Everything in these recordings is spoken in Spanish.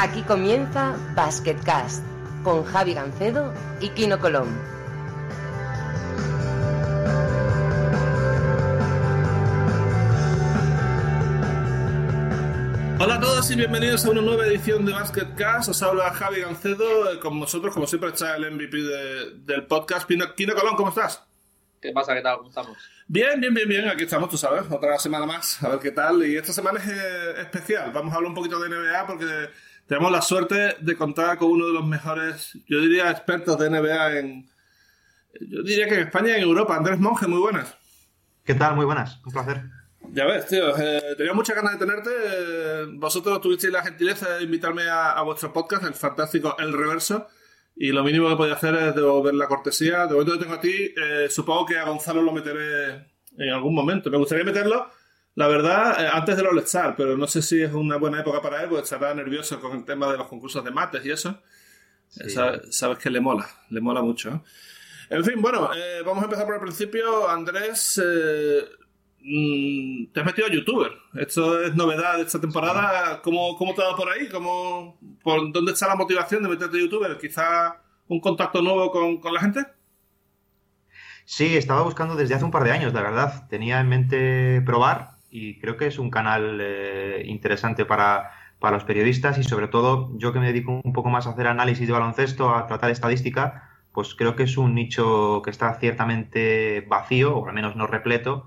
Aquí comienza Basketcast con Javi Gancedo y Kino Colón. Hola a todos y bienvenidos a una nueva edición de Basketcast. Os habla Javi Gancedo. Eh, con vosotros, como siempre, está el MVP de- del podcast. Pino- Kino Colón, ¿cómo estás? ¿Qué pasa? ¿Qué tal? ¿Cómo estamos? Bien, bien, bien, bien. Aquí estamos, tú sabes, otra semana más. A ver qué tal. Y esta semana es eh, especial. Vamos a hablar un poquito de NBA porque tenemos la suerte de contar con uno de los mejores, yo diría, expertos de NBA en. Yo diría que en España y en Europa. Andrés Monge, muy buenas. ¿Qué tal? Muy buenas, un placer. Ya ves, tío, eh, tenía muchas ganas de tenerte. eh, vosotros tuvisteis la gentileza de invitarme a, a vuestro podcast, el fantástico El Reverso. Y lo mínimo que podía hacer es devolver la cortesía. De momento que tengo a ti, eh, supongo que a Gonzalo lo meteré en algún momento. Me gustaría meterlo, la verdad, eh, antes de los Let's Start, pero no sé si es una buena época para él, porque estará nervioso con el tema de los concursos de mates y eso. Sabe- sabes que le mola, le mola mucho. En fin, bueno, eh, vamos a empezar por el principio. Andrés, eh, mm, te has metido a youtuber. Esto es novedad de esta temporada. ¿Cómo, cómo te ha dado por ahí? ¿Cómo, por ¿Dónde está la motivación de meterte a youtuber? ¿Quizá un contacto nuevo con, con la gente? Sí, estaba buscando desde hace un par de años, la verdad. Tenía en mente probar y creo que es un canal eh, interesante para, para los periodistas y sobre todo yo que me dedico un poco más a hacer análisis de baloncesto, a tratar estadística, pues creo que es un nicho que está ciertamente vacío o al menos no repleto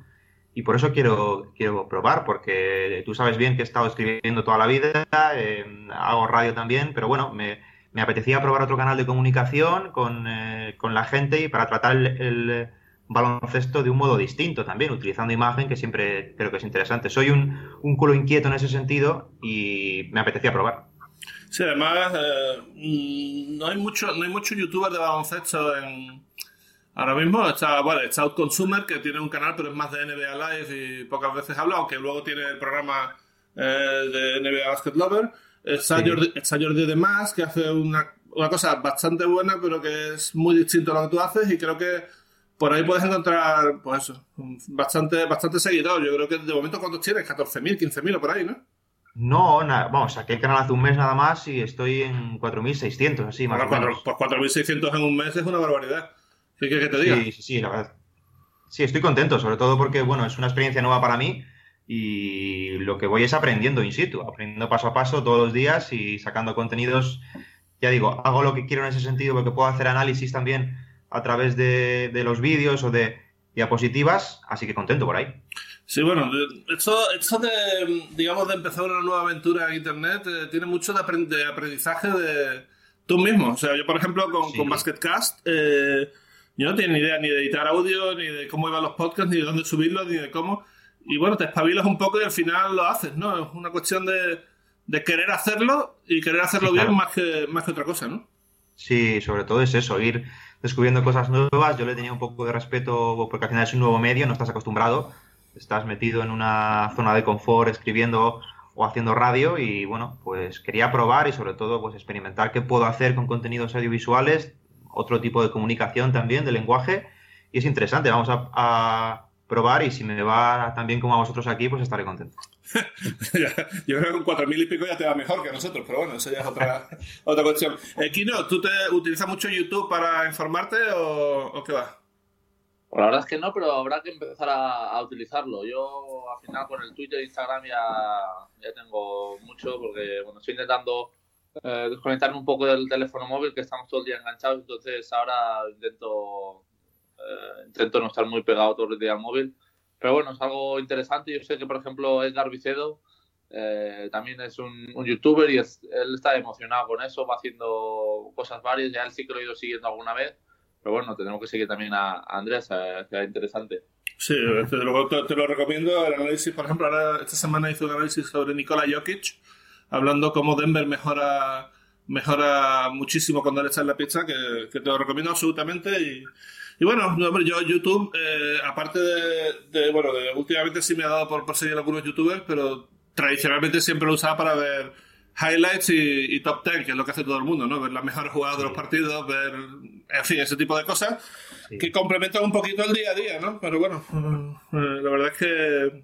y por eso quiero, quiero probar porque tú sabes bien que he estado escribiendo toda la vida, eh, hago radio también, pero bueno, me, me apetecía probar otro canal de comunicación con, eh, con la gente y para tratar el baloncesto de un modo distinto también, utilizando imagen, que siempre creo que es interesante. Soy un, un culo inquieto en ese sentido y me apetecía probar. Sí, además, eh, no hay mucho, no hay mucho youtuber de baloncesto en. Ahora mismo está, bueno, está Outconsumer, que tiene un canal, pero es más de NBA Live y pocas veces habla, aunque luego tiene el programa eh, de NBA Basket Lover. Está, Sí. Jordi, está Jordi de Más, que hace una, una cosa bastante buena, pero que es muy distinto a lo que tú haces, y creo que por ahí puedes encontrar, pues eso, bastante, bastante seguidor. Yo creo que de momento, ¿cuántos tienes? ¿14.000, 15.000 o por ahí, no? No, vamos, saqué el canal hace un mes nada más y estoy en 4.600, así más Bueno, o menos. cuatro- pues 4.600 en un mes es una barbaridad. ¿Qué quieres que te diga? Sí, sí, sí, la verdad. Sí, estoy contento, sobre todo porque, bueno, es una experiencia nueva para mí y lo que voy es aprendiendo in situ, aprendiendo paso a paso todos los días y sacando contenidos. Ya digo, hago lo que quiero en ese sentido porque puedo hacer análisis también a través de, de los vídeos o de diapositivas, así que contento por ahí. Sí, bueno, esto, esto de, digamos, de empezar una nueva aventura en Internet eh, tiene mucho de, aprend- de aprendizaje de tú mismo. O sea, yo, por ejemplo, con, Sí. con Basketcast, eh, yo no tenía ni idea ni de editar audio, ni de cómo iban los podcasts, ni de dónde subirlos, ni de cómo. Y bueno, te espabilas un poco y al final lo haces, ¿no? Es una cuestión de, de querer hacerlo y querer hacerlo Sí, claro. bien más que, más que otra cosa, ¿no? Sí, sobre todo es eso, ir descubriendo cosas nuevas. Yo le tenía un poco de respeto porque al final es un nuevo medio, no estás acostumbrado, estás metido en una zona de confort escribiendo o haciendo radio y bueno, pues quería probar y sobre todo pues experimentar qué puedo hacer con contenidos audiovisuales, otro tipo de comunicación también, de lenguaje y es interesante, vamos a, a probar y si me va tan bien como a vosotros aquí, pues estaré contento. Yo creo que con cuatro mil y pico ya te va mejor que a nosotros, pero bueno, eso ya es otra, otra cuestión. Eh, Kino, ¿tú te utilizas mucho YouTube para informarte o, o qué va? Pues la verdad es que no, pero habrá que empezar a, a utilizarlo. Yo al final con el Twitter e Instagram ya, ya tengo mucho porque bueno, estoy intentando eh, desconectarme un poco del teléfono móvil que estamos todo el día enganchados, entonces ahora intento eh, intento no estar muy pegado todo el día al móvil. Pero bueno, es algo interesante. Yo sé que por ejemplo Edgar Vicedo eh, también es un, un youtuber y es- él está emocionado con eso, va haciendo cosas varias, ya él sí que lo he ido siguiendo alguna vez. Pero bueno, tenemos que seguir también a Andrés, que es interesante. Sí, desde luego te, te lo recomiendo. El análisis, por ejemplo, ahora esta semana hice un análisis sobre Nikola Jokic, hablando cómo Denver mejora mejora muchísimo cuando él está en la pista, que, que te lo recomiendo absolutamente. Y, y bueno, no, hombre, yo YouTube, eh, aparte de, de, bueno, de, últimamente sí me ha dado por, por seguir algunos youtubers, pero tradicionalmente siempre lo usaba para ver highlights y, y top 10, que es lo que hace todo el mundo, ¿no? Ver las mejores jugadas de los partidos, ver, en fin, ese tipo de cosas Sí. que complementan un poquito el día a día, ¿no? Pero bueno, eh, la verdad es que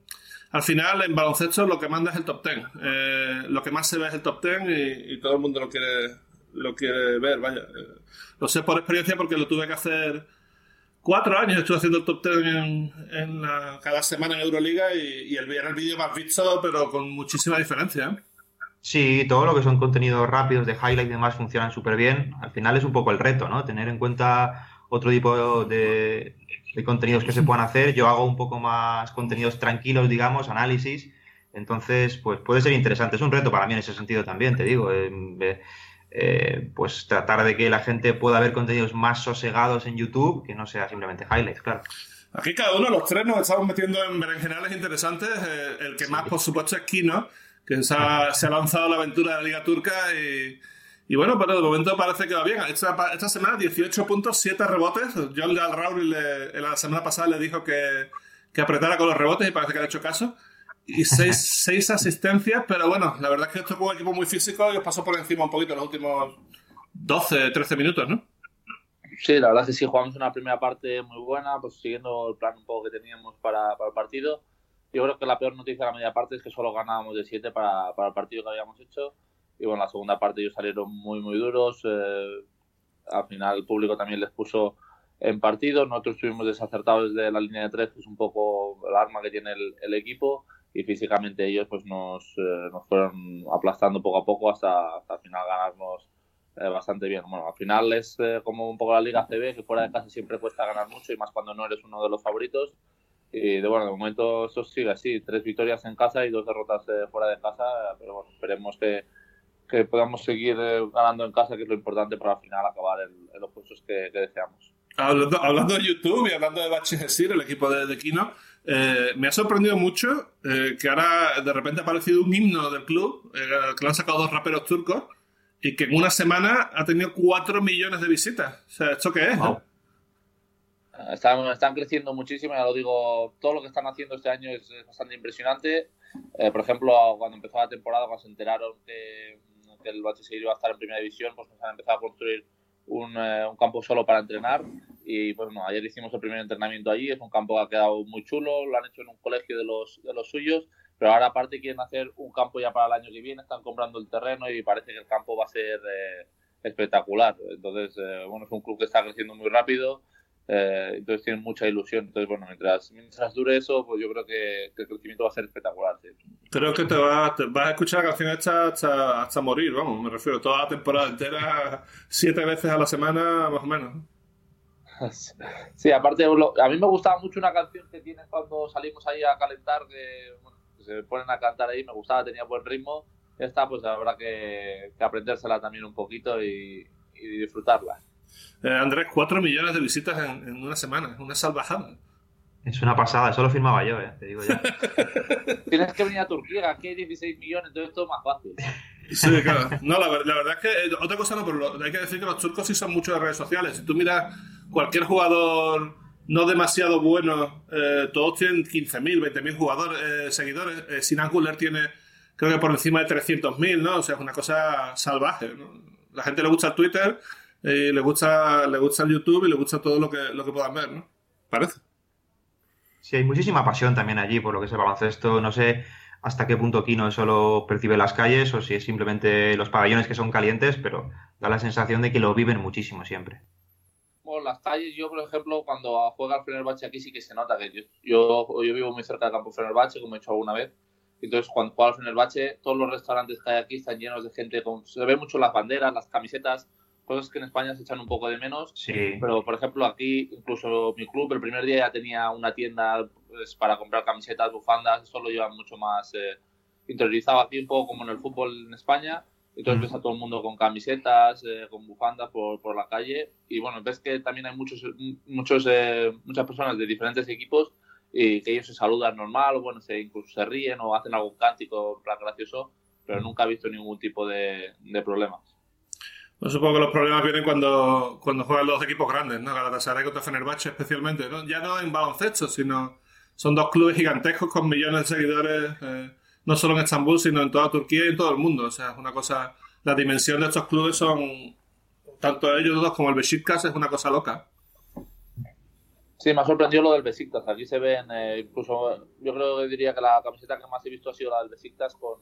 al final en baloncesto lo que manda es el top ten. Eh, lo que más se ve es el top ten y, todo el mundo lo quiere, lo quiere ver, vaya. Eh, lo sé por experiencia porque lo tuve que hacer cuatro años. Estuve haciendo el top ten en, cada semana en Euroliga y, el, era el vídeo más visto, pero con muchísima diferencia. ¿eh? Sí, todo lo que son contenidos rápidos de highlight y demás funcionan súper bien. Al final es un poco el reto, ¿no? Tener en cuenta otro tipo de, de contenidos que se puedan hacer. Yo hago un poco más contenidos tranquilos, digamos, análisis. Entonces, pues puede ser interesante. Es un reto para mí en ese sentido también, te digo. Eh, eh, pues tratar de que la gente pueda ver contenidos más sosegados en YouTube, que no sea simplemente highlights, claro. Aquí cada uno de los tres nos estamos metiendo en berenjenales interesantes. Eh, el que más, por supuesto, es Kino, que se ha, se ha lanzado la aventura de la Liga Turca y y bueno, pero de momento parece que va bien. Esta, esta semana 18 puntos, 7 rebotes. John al Raúl la semana pasada le dijo que, que, apretara con los rebotes y parece que ha hecho caso. Y 6 asistencias, pero bueno, la verdad es que esto es un equipo muy físico y os pasó por encima un poquito en los últimos 12, 13 minutos, ¿no? Sí, la verdad es que sí, jugamos una primera parte muy buena, pues siguiendo el plan un poco que teníamos para, para el partido. Yo creo que la peor noticia de la media parte es que solo ganábamos de 7 para, para el partido que habíamos hecho y bueno, la segunda parte ellos salieron muy, muy duros. Eh, al final el público también les puso en partido. Nosotros estuvimos desacertados desde la línea de tres, que es un poco el arma que tiene el, equipo. Y físicamente ellos pues nos, eh, nos fueron aplastando poco a poco hasta, hasta al final ganarnos eh, bastante bien. Bueno, al final es como un poco la Liga CB, que fuera de casa siempre cuesta ganar mucho y más cuando no eres uno de los favoritos. Y de, bueno, de momento eso sigue así, tres victorias en casa y dos derrotas fuera de casa, pero bueno, esperemos que, que podamos seguir eh, ganando en casa, que es lo importante para al final acabar en, los puestos que, deseamos. Hablando, de YouTube y hablando de Bachi el equipo de, Kino, eh, me ha sorprendido mucho eh, que ahora de repente ha aparecido un himno del club, que lo han sacado dos raperos turcos, y que en una semana ha tenido 4 millones de visitas. O sea, ¿esto qué es? Están, están, creciendo muchísimo, ya lo digo, todo lo que están haciendo este año es, bastante impresionante. por ejemplo, cuando empezó la temporada, cuando se enteraron que que el Bache iba a estar en primera división, pues nos han empezado a construir un, eh, un, campo solo para entrenar y pues bueno, ayer hicimos el primer entrenamiento allí, es un campo que ha quedado muy chulo, lo han hecho en un colegio de los, de los suyos, pero ahora aparte quieren hacer un campo ya para el año que viene, están comprando el terreno y parece que el campo va a ser eh, espectacular. Entonces, eh, bueno, es un club que está creciendo muy rápido, eh, entonces tienen mucha ilusión. Entonces, bueno, mientras, mientras dure eso, pues yo creo que, el crecimiento va a ser espectacular. Creo que te vas, a escuchar la canción esta hasta, hasta morir, vamos, me refiero, toda la temporada entera, siete veces a la semana, más o menos. Sí, aparte, a mí me gustaba mucho una canción que tienen cuando salimos ahí a calentar, que, se ponen a cantar ahí, me gustaba, tenía buen ritmo. Esta, pues habrá que, aprendérsela también un poquito y disfrutarla. Eh, Andrés, 4 millones de visitas en, una semana, es una salvajada. Es una pasada, eso lo firmaba yo, eh, te digo ya. Tienes que venir a Turquía, aquí hay 16 millones, entonces todo es más fácil. Sí, claro. No, la, verdad es que, eh, otra cosa no, pero hay que decir que los turcos sí son muchos de redes sociales. Si tú miras cualquier jugador no demasiado bueno, todos tienen 15.000, 20.000 jugadores, seguidores. Sinan Guller tiene, creo que por encima de 300.000, ¿no? O sea, es una cosa salvaje. La gente le gusta el Twitter eh, le gusta le gusta el YouTube y le gusta todo lo que, lo que puedan ver, ¿no? Parece. Sí, hay muchísima pasión también allí por lo que es el baloncesto. No sé hasta qué punto Kino solo percibe las calles o si es simplemente los pabellones que son calientes, pero da la sensación de que lo viven muchísimo siempre. Bueno, las calles, yo por ejemplo, cuando juega el Fenerbahce aquí sí que se nota que yo, yo, vivo muy cerca del campo Fenerbahce, como he hecho alguna vez. Entonces, cuando juega el Fenerbahce, todos los restaurantes que hay aquí están llenos de gente. Con, se ven mucho las banderas, las camisetas cosas que en España se echan un poco de menos. Sí. Pero, por ejemplo, aquí, incluso mi club, el primer día ya tenía una tienda pues, para comprar camisetas, bufandas, eso lo llevan mucho más eh, interiorizado aquí, un poco como en el fútbol en España. Entonces ves a todo el mundo con camisetas, eh, con bufandas por, por, la calle. Y bueno, ves que también hay muchos, muchos, eh, muchas personas de diferentes equipos y que ellos se saludan normal, o bueno, se, incluso se ríen o hacen algún cántico gracioso, pero nunca he visto ningún tipo de, de problemas. Supongo que los problemas vienen cuando, cuando juegan los equipos grandes, ¿no? Galatasaray contra Fenerbahce especialmente, ¿no? Ya no en baloncesto, sino son dos clubes gigantescos con millones de seguidores, eh, no solo en Estambul, sino en toda Turquía y en todo el mundo. O sea, es una cosa... La dimensión de estos clubes son... Tanto ellos dos como el Besiktas es una cosa loca. Sí, me ha sorprendido lo del Besiktas. Aquí se ven, eh, incluso yo creo que diría que la camiseta que más he visto ha sido la del Besiktas con,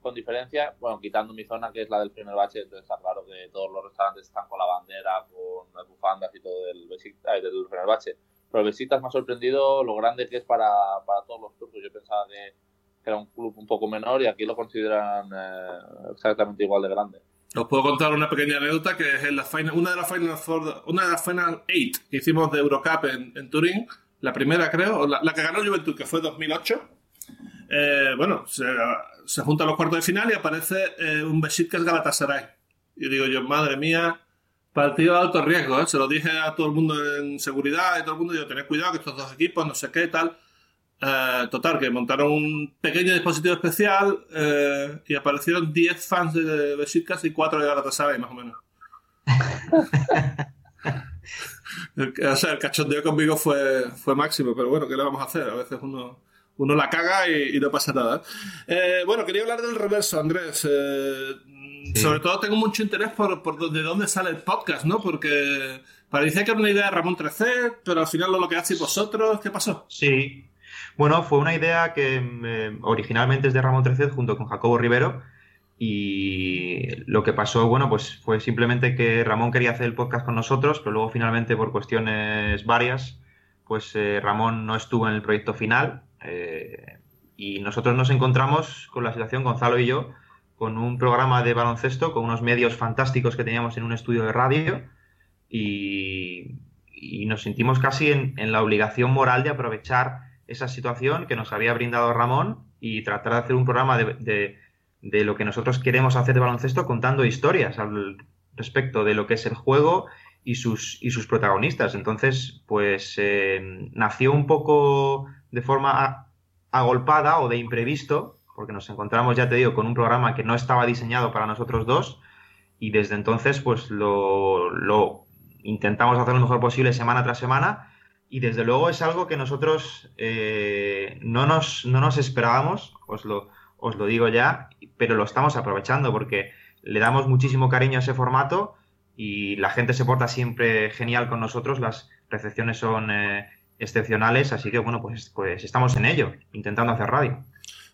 con diferencia. Bueno, quitando mi zona que es la del primer bache, entonces está claro que todos los restaurantes están con la bandera, con las bufandas y todo del del primer bache. Pero el Besiktas me ha sorprendido lo grande que es para, para todos los turcos. Yo pensaba que, que, era un club un poco menor y aquí lo consideran eh, exactamente igual de grande. Os puedo contar una pequeña anécdota que es en la final, una de las Final Four, una de las Final Eight que hicimos de Eurocup en, en Turín, la primera creo, la, la, que ganó Juventud, que fue 2008. Eh, bueno, se, se juntan los cuartos de final y aparece eh, un Besiktas Galatasaray. Y digo yo, madre mía, partido de alto riesgo, ¿eh? se lo dije a todo el mundo en seguridad y todo el mundo, digo, tened cuidado que estos dos equipos, no sé qué, tal. Uh, total, que montaron un pequeño dispositivo especial uh, y aparecieron 10 fans de Besiktas y 4 de Galatasaray, más o menos. el, o sea, el cachondeo conmigo fue, fue máximo, pero bueno, ¿qué le vamos a hacer? A veces uno, uno la caga y, y no pasa nada. Eh, bueno, quería hablar del reverso, Andrés. Eh, sí. Sobre todo tengo mucho interés por, por de dónde sale el podcast, ¿no? Porque parecía que era una idea de Ramón 13, pero al final lo que hacéis vosotros, ¿qué pasó? Sí, bueno, fue una idea que eh, originalmente es de Ramón Treced junto con Jacobo Rivero y lo que pasó, bueno, pues fue simplemente que Ramón quería hacer el podcast con nosotros, pero luego finalmente por cuestiones varias, pues eh, Ramón no estuvo en el proyecto final eh, y nosotros nos encontramos con la situación, Gonzalo y yo, con un programa de baloncesto, con unos medios fantásticos que teníamos en un estudio de radio y, nos sentimos casi en, la obligación moral de aprovechar esa situación que nos había brindado Ramón y tratar de hacer un programa de, de, de, lo que nosotros queremos hacer de baloncesto contando historias al respecto de lo que es el juego y sus, y sus protagonistas. Entonces, pues eh, nació un poco de forma agolpada o de imprevisto, porque nos encontramos, ya te digo, con un programa que no estaba diseñado para nosotros dos y desde entonces pues lo, lo intentamos hacer lo mejor posible semana tras semana y desde luego es algo que nosotros eh, no, nos, no nos esperábamos, os lo, os lo digo ya, pero lo estamos aprovechando porque le damos muchísimo cariño a ese formato y la gente se porta siempre genial con nosotros, las recepciones son eh, excepcionales, así que bueno, pues, pues estamos en ello, intentando hacer radio.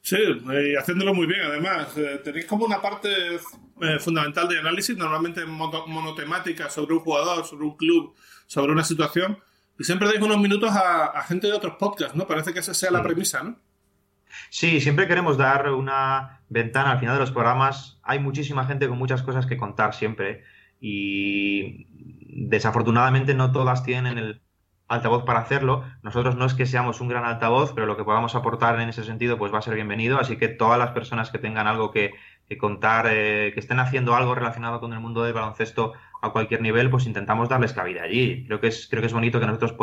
Sí, y haciéndolo muy bien además. Eh, tenéis como una parte eh, fundamental de análisis, normalmente monotemática, sobre un jugador, sobre un club, sobre una situación. Y siempre dais unos minutos a, a, gente de otros podcasts, ¿no? Parece que esa sea la premisa, ¿no? Sí, siempre queremos dar una ventana al final de los programas. Hay muchísima gente con muchas cosas que contar siempre. Y desafortunadamente no todas tienen el altavoz para hacerlo. Nosotros no es que seamos un gran altavoz, pero lo que podamos aportar en ese sentido pues va a ser bienvenido. Así que todas las personas que tengan algo que, contar, eh, que estén haciendo algo relacionado con el mundo del baloncesto a cualquier nivel, pues intentamos darles cabida allí. Creo que es, creo que es bonito que nosotros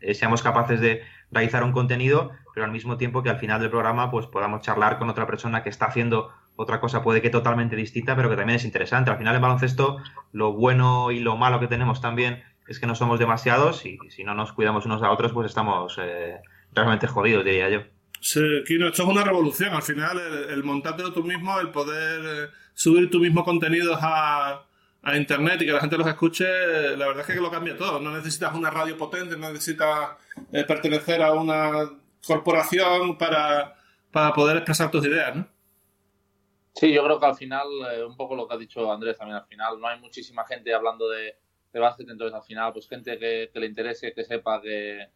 eh, seamos capaces de realizar un contenido, pero al mismo tiempo que al final del programa pues podamos charlar con otra persona que está haciendo otra cosa puede que totalmente distinta, pero que también es interesante. Al final en baloncesto lo bueno y lo malo que tenemos también es que no somos demasiados y si no nos cuidamos unos a otros pues estamos eh, realmente jodidos, diría yo. Sí, Kino, esto es una revolución. Al final, el, el montártelo tú mismo, el poder eh, subir tu mismo contenido a, a internet y que la gente los escuche, la verdad es que lo cambia todo. No necesitas una radio potente, no necesitas eh, pertenecer a una corporación para, para poder expresar tus ideas, ¿no? Sí, yo creo que al final, eh, un poco lo que ha dicho Andrés también al final, no hay muchísima gente hablando de, de básquet, entonces al final, pues gente que, le interese, que sepa que,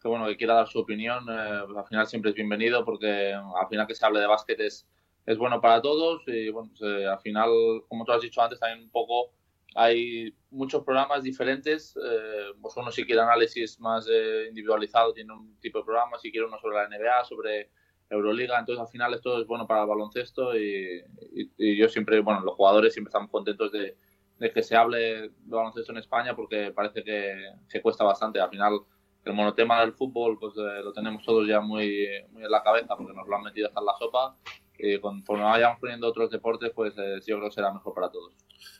que, bueno, que quiera dar su opinión, eh, pues al final siempre es bienvenido porque al final que se hable de básquet es, es bueno para todos y bueno, pues, eh, al final, como tú has dicho antes, también un poco hay muchos programas diferentes, eh, pues uno si quiere análisis más eh, individualizado tiene un tipo de programa, si quiere uno sobre la NBA, sobre Euroliga, entonces al final esto es bueno para el baloncesto y, y, y yo siempre, bueno, los jugadores siempre estamos contentos de, de, que se hable de baloncesto en España porque parece que, que cuesta bastante, al final el monotema del fútbol pues eh, lo tenemos todos ya muy, muy en la cabeza porque nos lo han metido hasta en la sopa y conforme vayamos poniendo otros deportes pues eh, yo creo que será mejor para todos.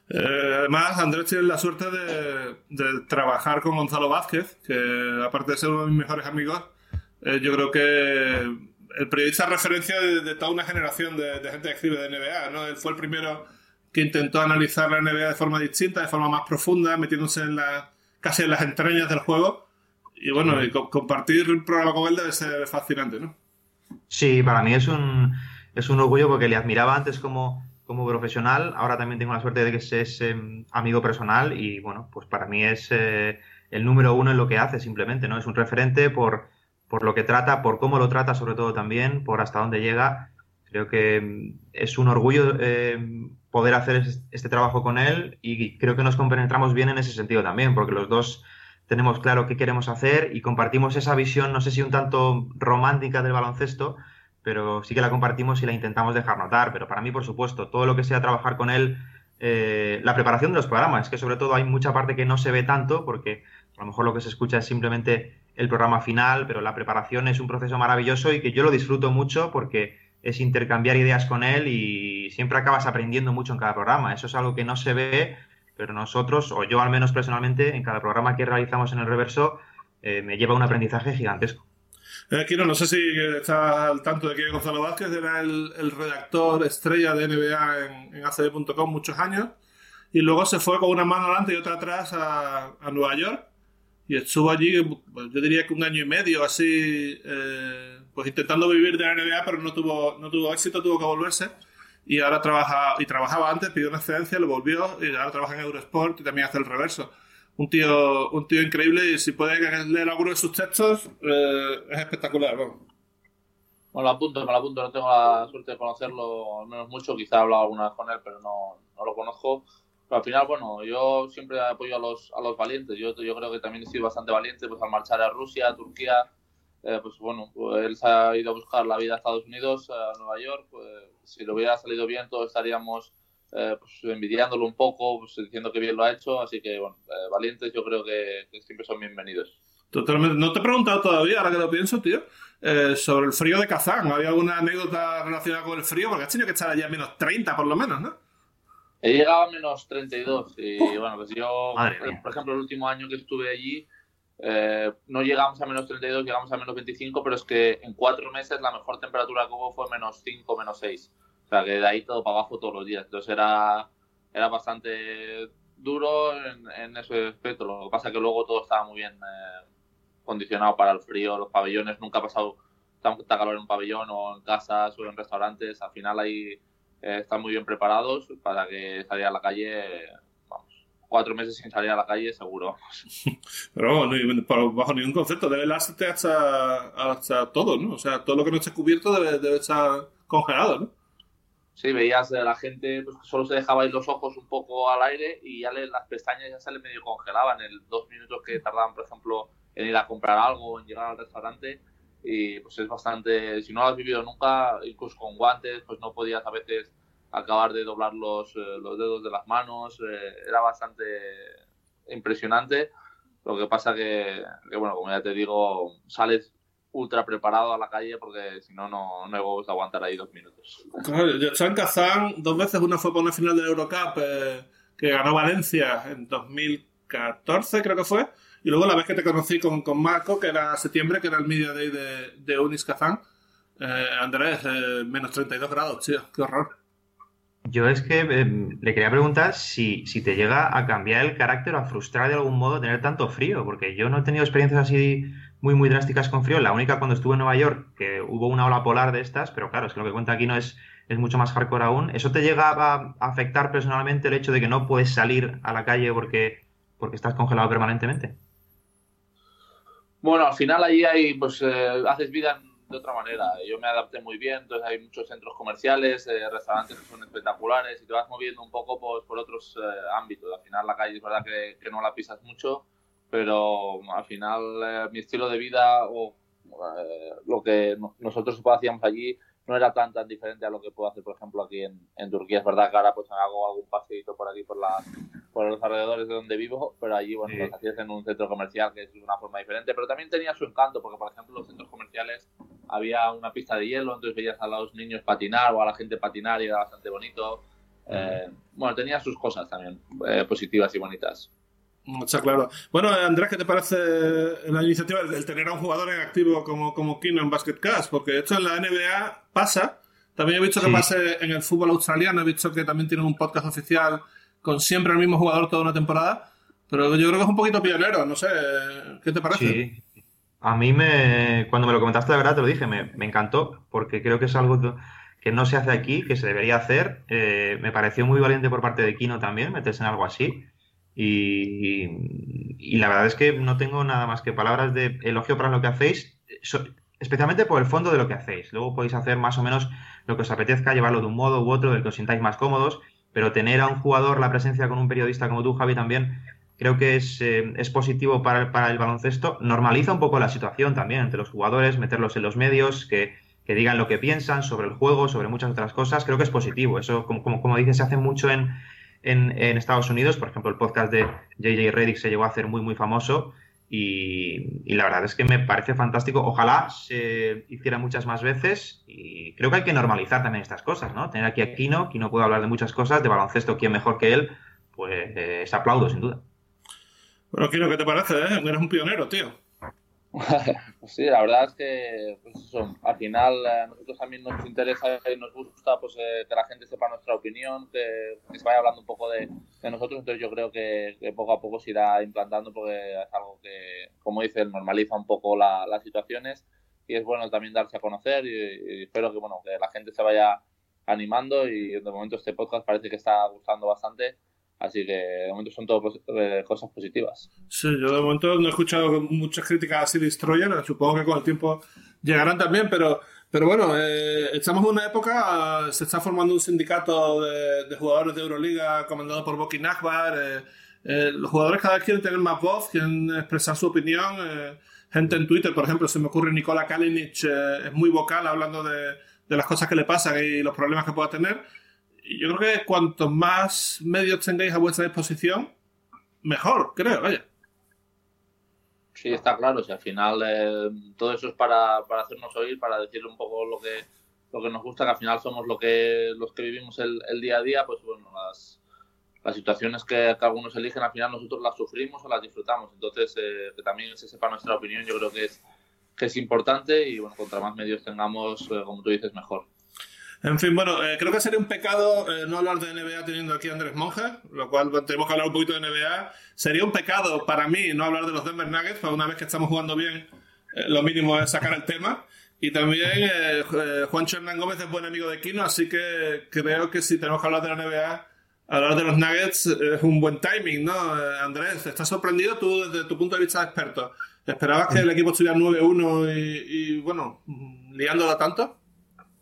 Eh, además, Andrés tiene la suerte de, de, trabajar con Gonzalo Vázquez, que aparte de ser uno de mis mejores amigos, eh, yo creo que el periodista referencia de, de, toda una generación de, de, gente que escribe de NBA. ¿no? Él fue el primero que intentó analizar la NBA de forma distinta, de forma más profunda, metiéndose en la, casi en las entrañas del juego. Y bueno, y compartir el programa con él debe ser fascinante, ¿no? Sí, para mí es un, es un orgullo porque le admiraba antes como, como profesional, ahora también tengo la suerte de que es, em, amigo personal y bueno, pues para mí es eh, el número uno en lo que hace simplemente, ¿no? Es un referente por, por lo que trata, por cómo lo trata sobre todo también, por hasta dónde llega. Creo que em, es un orgullo em, poder hacer este trabajo con él y creo que nos compenetramos bien en ese sentido también, porque los dos tenemos claro qué queremos hacer y compartimos esa visión, no sé si un tanto romántica del baloncesto, pero sí que la compartimos y la intentamos dejar notar. Pero para mí, por supuesto, todo lo que sea trabajar con él, eh, la preparación de los programas, que sobre todo hay mucha parte que no se ve tanto, porque a lo mejor lo que se escucha es simplemente el programa final, pero la preparación es un proceso maravilloso y que yo lo disfruto mucho porque es intercambiar ideas con él y siempre acabas aprendiendo mucho en cada programa. Eso es algo que no se ve, pero nosotros, o yo al menos personalmente, en cada programa que realizamos en el reverso, eh, me lleva un aprendizaje gigantesco. Eh, no sé si estás al tanto de que Gonzalo Vázquez era el, redactor estrella de NBA en, en muchos años y luego se fue con una mano adelante y otra atrás a, Nueva York y estuvo allí, yo diría que un año y medio así, eh, pues intentando vivir de la NBA, pero no tuvo, no tuvo éxito, tuvo que volverse y ahora trabaja, y trabajaba antes, pidió una excedencia, lo volvió y ahora trabaja en Eurosport y también hace el reverso. Un tío, un tío increíble y si puede leer alguno de sus textos, eh, es espectacular, vamos. Bueno, lo apunto, me lo apunto, no tengo la suerte de conocerlo, al menos mucho, quizá he hablado alguna vez con él, pero no, no lo conozco. Pero al final, bueno, yo siempre apoyo a los, a los valientes. Yo, yo creo que también he sido bastante valiente pues, al marchar a Rusia, a Turquía. Eh, pues bueno, pues, él se ha ido a buscar la vida a Estados Unidos, a Nueva York. Pues, si le hubiera salido bien, todos estaríamos eh, pues, envidiándolo un poco, pues, diciendo que bien lo ha hecho. Así que, bueno, eh, valientes yo creo que, siempre son bienvenidos. Totalmente. No te he preguntado todavía, ahora que lo pienso, tío, eh, sobre el frío de Kazán. ¿Había alguna anécdota relacionada con el frío? Porque has tenido que estar allá a menos 30 por lo menos, ¿no? He llegado a menos 32 y bueno, pues yo, por ejemplo, el último año que estuve allí, eh, no llegamos a menos 32, llegamos a menos 25, pero es que en cuatro meses la mejor temperatura que hubo fue menos 5, menos 6. O sea, que de ahí todo para abajo todos los días. Entonces era, era bastante duro en, ese aspecto. Lo que pasa es que luego todo estaba muy bien eh, condicionado para el frío. Los pabellones, nunca ha pasado tanta calor en un pabellón o en casas o en restaurantes. Al final ahí eh, están muy bien preparados para que salir a la calle cuatro meses sin salir a la calle, seguro. Pero vamos, bajo ningún concepto, debe lastarte hasta, hasta todo, ¿no? O sea, todo lo que no esté cubierto debe, debe estar congelado, ¿no? Sí, veías a la gente pues, solo se dejaba ir los ojos un poco al aire y ya le, las pestañas ya se le medio congelaban. El dos minutos que tardaban, por ejemplo, en ir a comprar algo o en llegar al restaurante. Y pues es bastante, si no lo has vivido nunca, incluso con guantes, pues no podías a veces acabar de doblar los, eh, los dedos de las manos. Eh, era bastante impresionante. Lo que pasa que, que, bueno, como ya te digo, sales ultra preparado a la calle porque si no, no hay huevos de aguantar ahí dos minutos. Claro, yo en Kazán dos veces. Una fue por una final del Eurocup eh, que ganó Valencia en 2014, creo que fue. Y luego la vez que te conocí con, con Marco, que era septiembre, que era el Media Day de, de Unis Kazán. Andrés, menos 32 grados, tío, qué horror. Yo es que em, le quería preguntar si, si, te llega a cambiar el carácter a frustrar de algún modo tener tanto frío, porque yo no he tenido experiencias así muy, muy drásticas con frío. La única cuando estuve en Nueva York, que hubo una ola polar de estas, pero claro, es que lo que cuenta aquí no es, es mucho más hardcore aún. ¿Eso te llega a afectar personalmente el hecho de que no puedes salir a la calle porque, porque estás congelado permanentemente? Bueno, al final ahí hay, pues, eh, haces vida de otra manera. Yo me adapté muy bien, entonces hay muchos centros comerciales, eh, restaurantes que son espectaculares y te vas moviendo un poco pues, por otros eh, ámbitos. Al final la calle es verdad que, que, no la pisas mucho, pero al final eh, mi estilo de vida o lo que nosotros hacíamos allí no era tan tan diferente a lo que puedo hacer, por ejemplo, aquí en, en Turquía. Es verdad que ahora pues hago algún paseito por aquí, por la por los alrededores de donde vivo, pero allí, bueno, lo hacías en un centro comercial que es una forma diferente, pero también tenía su encanto, porque, por ejemplo, los centros comerciales había una pista de hielo, entonces veías a los niños patinar o a la gente patinar y era bastante bonito. Eh, bueno, tenía sus cosas también eh, positivas y bonitas. Está claro. Bueno, Andrés, ¿qué te parece la iniciativa del tener a un jugador en activo como, como Kino en Basket Cast? Porque esto en la NBA pasa. También he visto que pasa en el fútbol australiano, he visto que también tienen un podcast oficial con siempre el mismo jugador toda una temporada. Pero yo creo que es un poquito pionero, no sé, ¿qué te parece? Sí, A mí me, cuando me lo comentaste, la verdad te lo dije, me, encantó, porque creo que es algo que no se hace aquí, que se debería hacer. Eh, me pareció muy valiente por parte de Kino también meterse en algo así. Y, la verdad es que no tengo nada más que palabras de elogio para lo que hacéis, especialmente por el fondo de lo que hacéis. Luego podéis hacer más o menos lo que os apetezca, llevarlo de un modo u otro, del que os sintáis más cómodos, pero tener a un jugador la presencia con un periodista como tú, Javi, también creo que es, eh, es positivo para, el baloncesto. Normaliza un poco la situación también entre los jugadores, meterlos en los medios, que, que, digan lo que piensan sobre el juego, sobre muchas otras cosas. Creo que es positivo. Eso, como, como, como dices, se hace mucho en, en, en, Estados Unidos. Por ejemplo, el podcast de JJ Reddick se llegó a hacer muy, muy famoso. Y, la verdad es que me parece fantástico. Ojalá se hiciera muchas más veces y creo que hay que normalizar también estas cosas, ¿no? Tener aquí a Kino, Kino puede hablar de muchas cosas, de baloncesto, ¿quién mejor que él? Pues eh, es aplaudo, sin duda. Bueno, Kino, ¿qué te parece? Eh? Eres un pionero, tío. pues sí, la verdad es que pues eso, al final eh, nosotros también nos interesa y nos gusta pues, eh, que la gente sepa nuestra opinión, que, se vaya hablando un poco de, nosotros, entonces yo creo que, poco a poco se irá implantando porque es algo que, como dice, normaliza un poco las situaciones y es bueno también darse a conocer y, espero que, bueno, que la gente se vaya animando y de momento este podcast parece que está gustando bastante Así que de momento son todo eh, cosas positivas. Sí, yo de momento no he escuchado muchas críticas a City Destroyer, supongo que con el tiempo llegarán también, pero, pero bueno, eh, estamos en una época, se está formando un sindicato de, jugadores de Euroliga comandado por Boki Nakbar. Eh, los jugadores cada vez quieren tener más voz, quieren expresar su opinión. gente en Twitter, por ejemplo, se me ocurre Nikola Kalinic, es muy vocal hablando de, de las cosas que le pasan y los problemas que pueda tener yo creo que cuantos más medios tengáis a vuestra disposición, mejor, creo, vaya. Sí, está claro. Si al final eh, todo eso es para, hacernos oír, para decir un poco lo que, lo que nos gusta, que al final somos lo que, los que vivimos el, día a día, pues bueno, las, las situaciones que, algunos eligen, al final nosotros las sufrimos o las disfrutamos. Entonces, eh, que también se sepa nuestra opinión, yo creo que es, que es importante y bueno, contra más medios tengamos, eh, como tú dices, mejor. En fin, bueno, eh, creo que sería un pecado eh, no hablar de NBA teniendo aquí a Andrés Monge, lo cual tenemos que hablar un poquito de NBA. Sería un pecado para mí no hablar de los Denver Nuggets, porque una vez que estamos jugando bien, eh, lo mínimo es sacar el tema. Y también Juan Hernán Gómez es buen amigo de Kino, así que creo que si tenemos que hablar de la NBA, hablar de los Nuggets es un buen timing, ¿no? Andrés, ¿estás sorprendido tú desde tu punto de vista de experto? ¿Esperabas que el equipo estuviera 9-1 y, y, bueno, liándola tanto?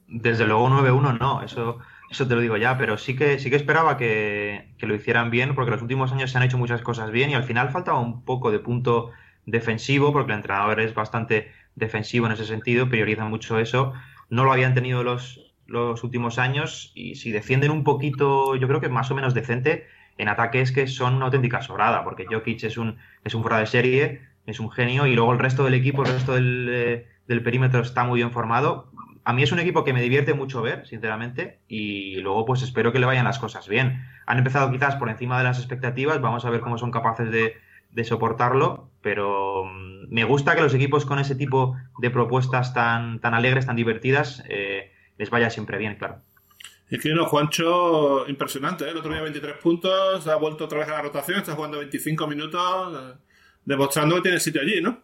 Desde luego 9-1 no, eso, eso te lo digo ya, pero sí que, sí que esperaba que, lo hicieran bien, porque los últimos años se han hecho muchas cosas bien y al final faltaba un poco de punto defensivo, porque el entrenador es bastante defensivo en ese sentido, prioriza mucho eso. No lo habían tenido los, los últimos años y si defienden un poquito, yo creo que más o menos decente, en ataque es que son una auténtica sobrada, porque Jokic es un, es un fuera de serie, es un genio y luego el resto del equipo, el resto del, eh, del perímetro está muy bien formado a mí es un equipo que me divierte mucho ver, sinceramente, y luego pues espero que le vayan las cosas bien. Han empezado quizás por encima de las expectativas, vamos a ver cómo son capaces de, soportarlo, pero mm, me gusta que los equipos con ese tipo de propuestas tan, tan alegres, tan divertidas, eh, les vaya siempre bien, claro. Es que no, Juancho, impresionante, ¿eh? el otro día 23 puntos, ha vuelto otra vez a la rotación, está jugando 25 minutos, eh, demostrando que tiene sitio allí, ¿no?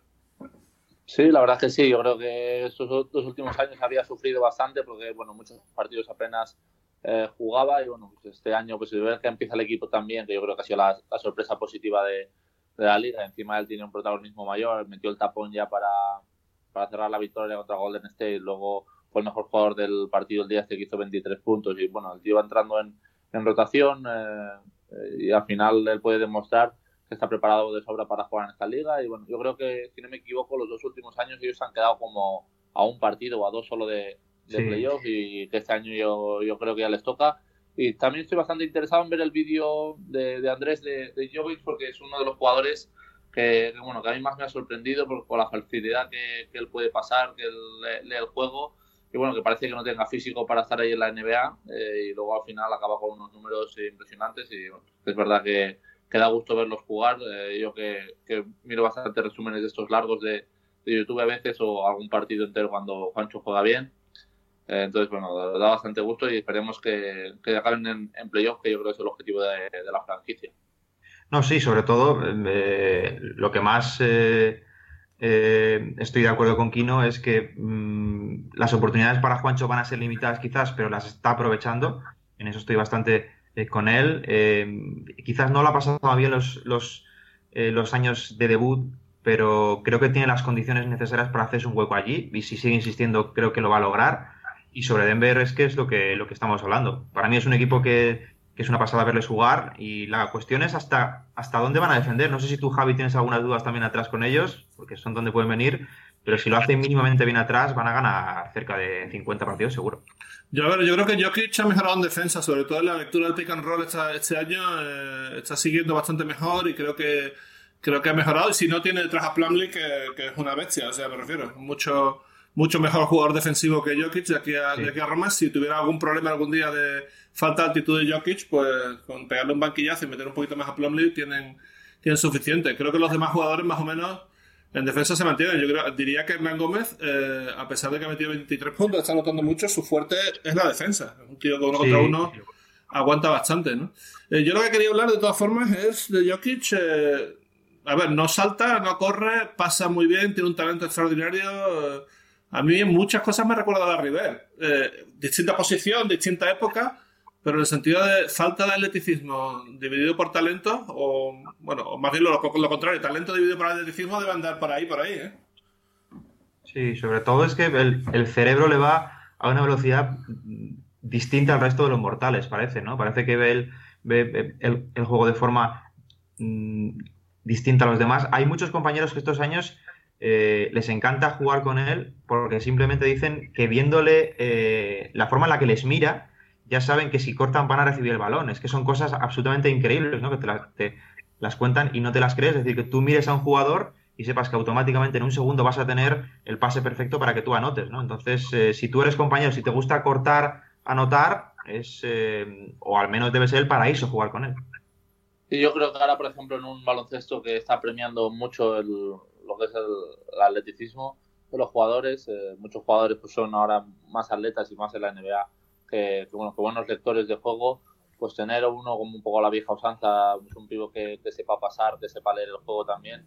Sí, la verdad que sí. Yo creo que estos dos últimos años había sufrido bastante porque, bueno, muchos partidos apenas eh, jugaba y, bueno, pues este año, pues ver que empieza el equipo también, que yo creo que ha sido la, sorpresa positiva de, la liga. Encima él tiene un protagonismo mayor, metió el tapón ya para, para cerrar la victoria contra Golden State. Luego fue el mejor jugador del partido el día este que hizo 23 puntos y, bueno, el tío va entrando en, en rotación eh, y al final él puede demostrar está preparado de sobra para jugar en esta liga. Y bueno, yo creo que, si no me equivoco, los dos últimos años ellos han quedado como a un partido o a dos solo de, de playoff y que este año yo, yo creo que ya les toca. Y también estoy bastante interesado en ver el vídeo de, de, Andrés de, de Jovic porque es uno de los jugadores que, bueno, que a mí más me ha sorprendido por, por la facilidad que, que, él puede pasar, que él lee, el juego y bueno, que parece que no tenga físico para estar ahí en la NBA eh, y luego al final acaba con unos números impresionantes y es verdad que, que da gusto verlos jugar. Eh, yo que, miro bastante resúmenes de estos largos de, YouTube a veces o algún partido entero cuando Juancho juega bien. Eh, entonces, bueno, da bastante gusto y esperemos que, que acaben en, en playoff, que yo creo que es el objetivo de, la franquicia. No, sí, sobre todo eh, lo que más eh, estoy de acuerdo con Kino, es que mm, las oportunidades para Juancho van a ser limitadas quizás, pero las está aprovechando. En eso estoy bastante eh, con él. Eh, quizás no lo ha pasado bien los, los, los, años de debut, pero creo que tiene las condiciones necesarias para hacerse un hueco allí y si sigue insistiendo creo que lo va a lograr. Y sobre Denver es que es lo que, lo que estamos hablando. Para mí es un equipo que que es una pasada verles jugar. Y la cuestión es hasta, hasta dónde van a defender. No sé si tú, Javi, tienes algunas dudas también atrás con ellos, porque son donde pueden venir. Pero si lo hacen mínimamente bien atrás, van a ganar cerca de 50 partidos seguro. Yo, yo creo que Jokic ha mejorado en defensa, sobre todo en la lectura del pick and roll este año. Eh, está siguiendo bastante mejor y creo que creo que ha mejorado. Y si no, tiene detrás a Plumlee, que, que, es una bestia, o sea, me refiero. Mucho, mucho mejor jugador defensivo que Jokic de aquí a, de aquí a Roma. Si tuviera algún problema algún día de falta de altitud de Jokic, pues con pegarle un banquillazo y meter un poquito más a Plumlee tienen, tienen suficiente. Creo que los demás jugadores más o menos en defensa se mantienen. Yo creo, diría que Hernán Gómez, eh, a pesar de que ha metido 23 puntos, está notando mucho, su fuerte es la defensa. Un tío con uno contra uno aguanta bastante, ¿no? Eh, yo lo que quería hablar de todas formas es de Jokic. Eh, a ver, no salta, no corre, pasa muy bien, tiene un talento extraordinario. a mí muchas cosas me recuerda a la River. distinta posición, distinta época pero en el sentido de falta de atleticismo dividido por talento, o bueno, o más bien lo, lo contrario, talento dividido por atleticismo debe andar por ahí, por ahí, ¿eh? Sí, sobre todo es que el, cerebro le va a una velocidad distinta al resto de los mortales, parece, ¿no? Parece que ve el, ve el, juego de forma mm, distinta a los demás. Hay muchos compañeros que estos años eh, les encanta jugar con él porque simplemente dicen que viéndole eh, la forma en la que les mira, ya saben que si cortan van a recibir el balón. Es que son cosas absolutamente increíbles, ¿no? Que te, las cuentan y no te las crees. Es decir, que tú mires a un jugador y sepas que automáticamente en un segundo vas a tener el pase perfecto para que tú anotes, ¿no? Entonces, eh, si tú eres compañero, si te gusta cortar, anotar, es, eh, o al menos debe ser el paraíso jugar con él. Y yo creo que ahora, por ejemplo, en un baloncesto que está premiando mucho lo que es el, atleticismo de los jugadores, eh, muchos jugadores pues son ahora más atletas y más en la NBA que, bueno, que buenos lectores de juego, pues tener uno como un poco la vieja usanza, pues un pivo que, sepa pasar, que sepa leer el juego también,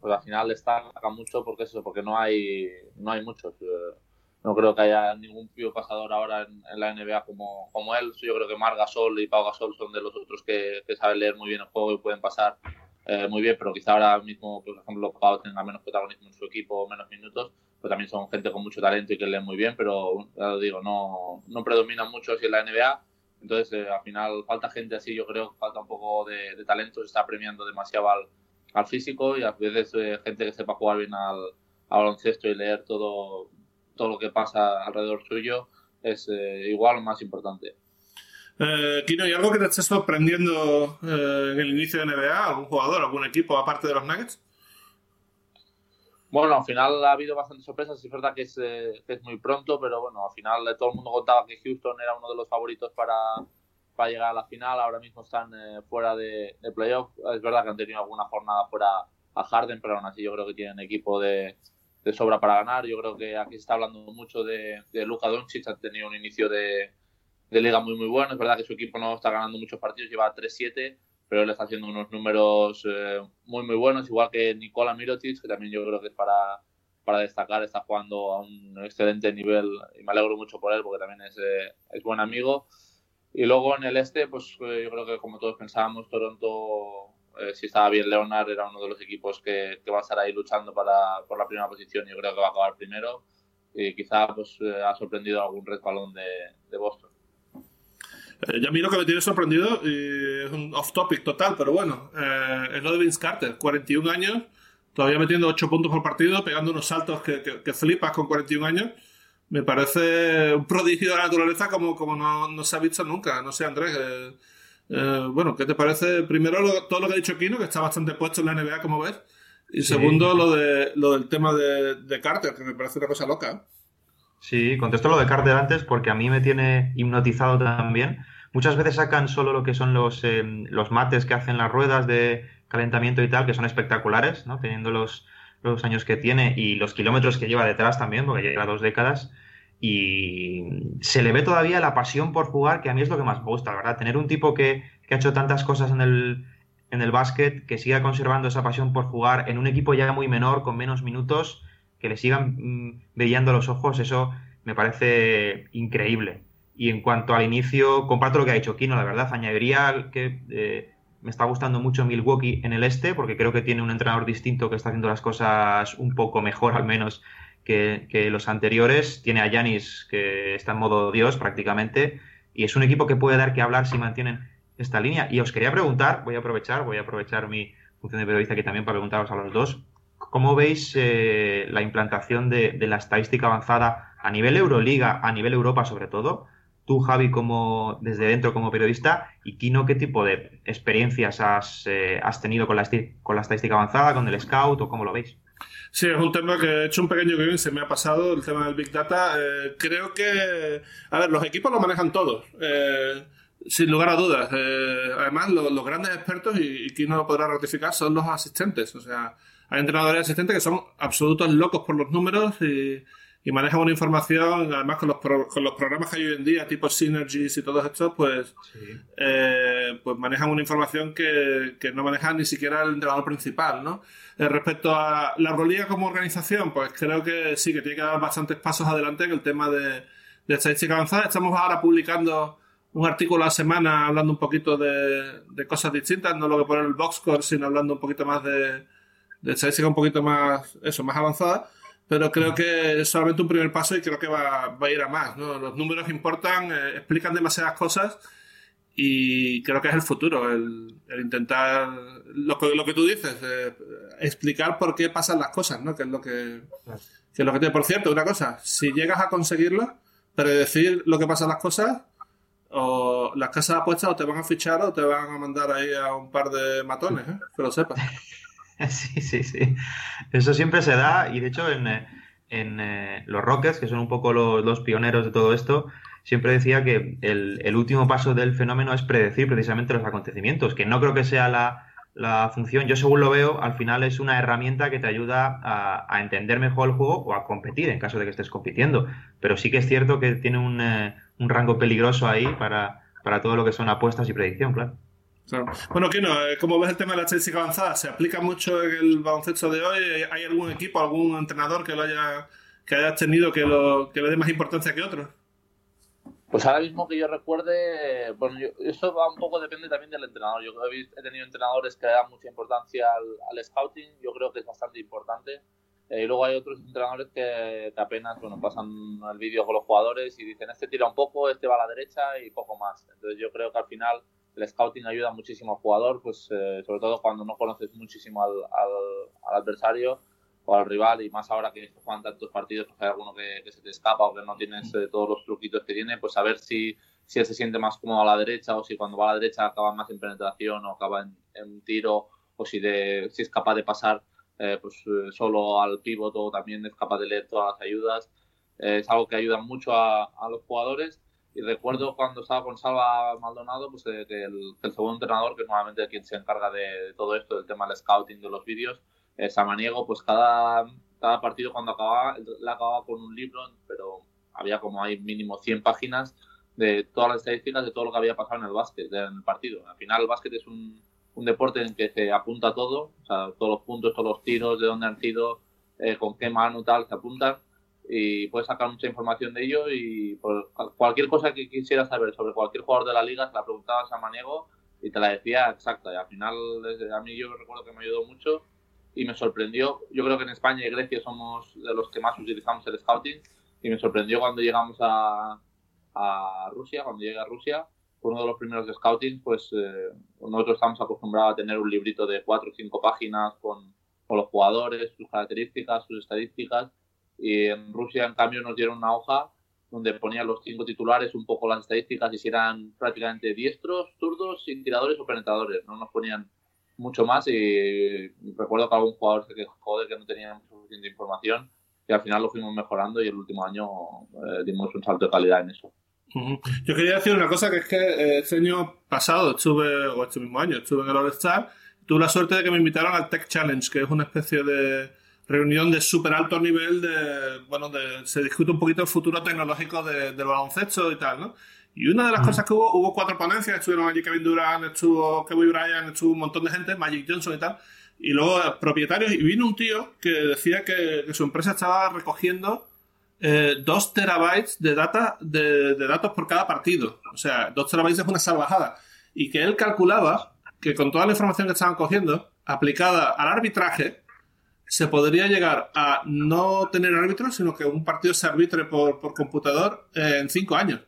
pues al final destaca mucho porque eso, porque no hay, no hay muchos. Eh, no creo que haya ningún pivo pasador ahora en, la NBA como, como él. Yo creo que Mar Gasol y Pau Gasol son de los otros que, saben leer muy bien el juego y pueden pasar eh, muy bien, pero quizá ahora mismo, por ejemplo, Pau tenga menos protagonismo en su equipo, menos minutos, pues también son gente con mucho talento y que leen muy bien, pero ya lo digo, no, no predominan mucho así en la NBA. Entonces, eh, al final, falta gente así, yo creo, falta un poco de, talento, se está premiando demasiado al, al físico y a veces eh, gente que sepa jugar bien al, baloncesto y leer todo, todo lo que pasa alrededor suyo es eh, igual más importante. Eh, Kino, ¿hay algo que te esté sorprendiendo en el inicio de NBA? ¿Algún jugador, algún equipo aparte de los Nuggets? Bueno, al final ha habido bastantes sorpresas. Es verdad que es, eh, es muy pronto, pero bueno, al final todo el mundo contaba que Houston era uno de los favoritos para, para llegar a la final. Ahora mismo están eh, fuera de, de, playoff. Es verdad que han tenido alguna jornada fuera a Harden, pero aún así yo creo que tienen equipo de, de sobra para ganar. Yo creo que aquí se está hablando mucho de, de Luka Doncic. Ha tenido un inicio de, de liga muy, muy bueno. Es verdad que su equipo no está ganando muchos partidos, lleva 3-7 pero él está haciendo unos números eh, muy, muy buenos, igual que Nikola Mirotic, que también yo creo que es para, para destacar, está jugando a un excelente nivel y me alegro mucho por él porque también es, eh, es buen amigo. Y luego en el este, pues eh, yo creo que como todos pensábamos, Toronto, si estaba bien Leonard, era uno de los equipos que, que, va a estar ahí luchando para, por la primera posición. Yo creo que va a acabar primero y quizá pues, ha sorprendido algún resbalón de, de Boston. Eh, ya a mí lo que me tiene sorprendido, y es un off-topic total, pero bueno, eh, es lo de Vince Carter, 41 años, todavía metiendo 8 puntos por partido, pegando unos saltos que, que, flipas con 41 años. Me parece un prodigio de la naturaleza como, como no, no se ha visto nunca. No sé, Andrés. Eh, bueno, ¿qué te parece? Primero, todo lo que ha dicho Kino, que está bastante puesto en la NBA, como ves. Y segundo, lo, de, lo del tema de, de Carter, que me parece una cosa loca. Sí, contesto lo de Carter antes porque a mí me tiene hipnotizado también. Muchas veces sacan solo lo que son los, eh, los mates que hacen las ruedas de calentamiento y tal, que son espectaculares, ¿no? Teniendo los, los años que tiene y los kilómetros que lleva detrás también, porque lleva dos décadas. Y se le ve todavía la pasión por jugar, que a mí es lo que más me gusta, ¿verdad? Tener un tipo que, que ha hecho tantas cosas en el, en el básquet, que siga conservando esa pasión por jugar en un equipo ya muy menor, con menos minutos, que le sigan mm, brillando los ojos, eso me parece increíble. Y en cuanto al inicio, comparto lo que ha dicho Kino, la verdad, añadiría que eh, me está gustando mucho Milwaukee en el este, porque creo que tiene un entrenador distinto que está haciendo las cosas un poco mejor, al menos, que, los anteriores. Tiene a Yanis, que está en modo Dios prácticamente, y es un equipo que puede dar que hablar si mantienen esta línea. Y os quería preguntar, voy a aprovechar, voy a aprovechar mi función de periodista aquí también para preguntaros a los dos, ¿cómo veis eh, la implantación de, la estadística avanzada a nivel Euroliga, a nivel Europa sobre todo? tú, Javi, como desde dentro como periodista, y Kino, ¿qué tipo de experiencias has, eh, tenido con la, con la estadística avanzada, con el Scout o cómo lo veis? Sí, es un tema que he hecho un pequeño guion se me ha pasado, el tema del Big Data. Eh, creo que, a ver, los equipos lo manejan todos, eh, sin lugar a dudas. además, los grandes expertos, y, y Kino lo podrá ratificar, son los asistentes. O sea, hay entrenadores asistentes que son absolutos locos por los números y y maneja una información, además con los, con los programas que hay hoy en día, tipo Synergies y todos estos, pues, eh, pues manejan una información que, que, no maneja ni siquiera el entrenador principal, ¿no? Eh, respecto a la Euroliga como organización, pues creo que sí, que tiene que dar bastantes pasos adelante en el tema de, de estadística avanzada. Estamos ahora publicando un artículo a la semana hablando un poquito de, de cosas distintas, no lo que pone el Boxcore, sino hablando un poquito más de, de estadística un poquito más, eso, más avanzada pero creo que es solamente un primer paso y creo que va, a ir a más. ¿no? Los números importan, eh, explican demasiadas cosas y creo que es el futuro, el, intentar, lo que, lo que tú dices, eh, explicar por qué pasan las cosas, ¿no? que es lo que, que es lo que tiene. Por cierto, una cosa, si llegas a conseguirlo, predecir lo que pasan las cosas, o las casas apuestas o te van a fichar o te van a mandar ahí a un par de matones, ¿eh? que lo sepas. Sí, sí, sí. Eso siempre se da y de hecho en, eh, eh, los Rockets, que son un poco los, pioneros de todo esto, siempre decía que el, último paso del fenómeno es predecir precisamente los acontecimientos, que no creo que sea la, función, yo según lo veo, al final es una herramienta que te ayuda a, entender mejor el juego o a competir en caso de que estés compitiendo. Pero sí que es cierto que tiene un, eh, un rango peligroso ahí para, para todo lo que son apuestas y predicción, claro. Bueno, Kino, eh, ¿cómo ves el tema de la estadística avanzada? ¿Se aplica mucho en el baloncesto de hoy? ¿Hay algún equipo, algún entrenador que lo haya que hayas tenido que, lo, que le dé más importancia que otros? Pues ahora mismo que yo recuerde, bueno, eso va un poco, depende también del entrenador. Yo he, tenido entrenadores que dan mucha importancia al, scouting, yo creo que es bastante importante. Eh, y luego hay otros entrenadores que, que, apenas bueno, pasan el vídeo con los jugadores y dicen, este tira un poco, este va a la derecha y poco más. Entonces yo creo que al final el scouting ayuda muchísimo al jugador, pues eh, sobre todo cuando no conoces muchísimo al, al, adversario o al rival y más ahora que juegan tantos partidos, pues hay alguno que, se te escapa o que no tienes eh, todos los truquitos que tiene, pues a ver si, si él se siente más cómodo a la derecha o si cuando va a la derecha acaba más en penetración o acaba en, tiro o si, de, si es capaz de pasar eh, pues solo al pívot o también es capaz de leer todas las ayudas. es algo que ayuda mucho a, a los jugadores y recuerdo cuando estaba con Salva Maldonado, pues eh, el, segundo entrenador, que es normalmente quien se encarga de, todo esto, del tema del scouting de los vídeos, eh, Samaniego, pues cada, cada partido cuando acababa, la acababa con un libro, pero había como hay mínimo 100 páginas de todas las estadísticas de todo lo que había pasado en el básquet, en el partido. Al final el básquet es un, un deporte en que se apunta todo, o sea, todos los puntos, todos los tiros, de dónde han sido, eh, con qué mano tal, se apuntan y puedes sacar mucha información de ello y por cualquier cosa que quisieras saber sobre cualquier jugador de la liga, se la preguntabas a Maniego y te la decía exacta. Y al final, a mí yo recuerdo que me ayudó mucho y me sorprendió. Yo creo que en España y Grecia somos de los que más utilizamos el scouting y me sorprendió cuando llegamos a, a Rusia, cuando llegué a Rusia, fue uno de los primeros de scouting, pues eh, nosotros estamos acostumbrados a tener un librito de cuatro o cinco páginas con, con los jugadores, sus características, sus estadísticas y en Rusia, en cambio, nos dieron una hoja donde ponían los cinco titulares, un poco las estadísticas, y si eran prácticamente diestros, zurdos, sin tiradores o penetradores. No nos ponían mucho más y recuerdo que algún jugador se que no teníamos suficiente información y al final lo fuimos mejorando y el último año eh, dimos un salto de calidad en eso. Yo quería decir una cosa que es que eh, este año pasado estuve, o este mismo año, estuve en el All-Star, tuve la suerte de que me invitaron al Tech Challenge, que es una especie de reunión de súper alto nivel de, bueno, de, se discute un poquito el futuro tecnológico del baloncesto y tal, ¿no? Y una de las cosas que hubo, hubo cuatro ponencias, estuvieron allí Kevin Durant, estuvo Kevin Bryant, estuvo un montón de gente, Magic Johnson y tal, y luego propietarios, y vino un tío que decía que, su empresa estaba recogiendo eh, dos terabytes de, data, de, de, datos por cada partido. O sea, dos terabytes es una salvajada. Y que él calculaba que con toda la información que estaban cogiendo, aplicada al arbitraje, se podría llegar a no tener árbitros, sino que un partido se arbitre por, computador eh, en cinco años.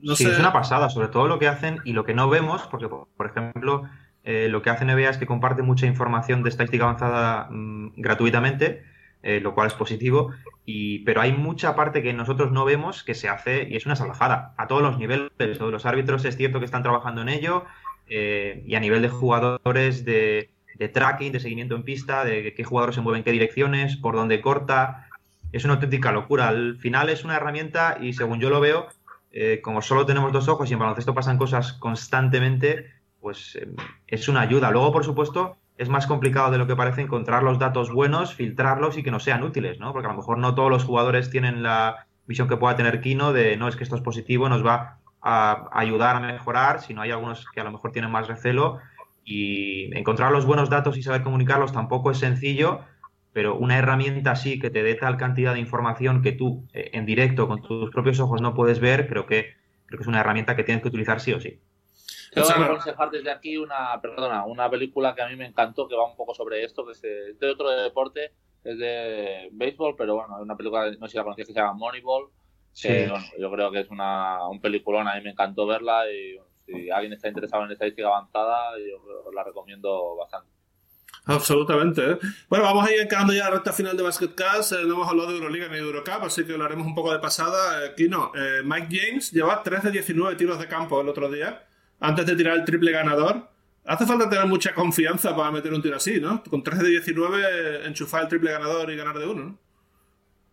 No sí, es una pasada, sobre todo lo que hacen y lo que no vemos, porque, por ejemplo, eh, lo que hace NBA es que comparte mucha información de estadística avanzada mm, gratuitamente, eh, lo cual es positivo, y, pero hay mucha parte que nosotros no vemos que se hace y es una salvajada a todos los niveles. Todos los árbitros es cierto que están trabajando en ello, y a nivel de jugadores, de, de tracking, de seguimiento en pista, de qué jugadores se mueven en qué direcciones, por dónde corta. Es una auténtica locura. Al final es una herramienta y según yo lo veo, eh, como solo tenemos dos ojos y en baloncesto pasan cosas constantemente, pues eh, es una ayuda. Luego, por supuesto, es más complicado de lo que parece encontrar los datos buenos, filtrarlos y que no sean útiles, ¿no? Porque a lo mejor no todos los jugadores tienen la visión que pueda tener Kino de no es que esto es positivo, nos va a ayudar a mejorar, sino hay algunos que a lo mejor tienen más recelo y encontrar los buenos datos y saber comunicarlos tampoco es sencillo, pero una herramienta así que te dé tal cantidad de información que tú eh, en directo con tus propios ojos no puedes ver, creo que, creo que es una herramienta que tienes que utilizar sí o sí. Te voy a aconsejar desde aquí una, perdona, una película que a mí me encantó, que va un poco sobre esto, que es de otro deporte, es de béisbol, pero bueno, es una película, no sé si la conocías, que se llama Moneyball. Sí. yo creo que es una, un peliculón, a mí me encantó verla y si alguien está interesado en estadística avanzada, yo os la recomiendo bastante. Absolutamente. ¿eh? Bueno, vamos a ir encarando ya la recta final de Basketcast. Eh, no hemos hablado de Euroliga ni de Eurocup, así que lo haremos un poco de pasada. Aquí no. Eh, Mike James lleva 3 de 19 tiros de campo el otro día, antes de tirar el triple ganador. Hace falta tener mucha confianza para meter un tiro así, ¿no? Con 3 de 19 enchufar el triple ganador y ganar de uno, ¿no?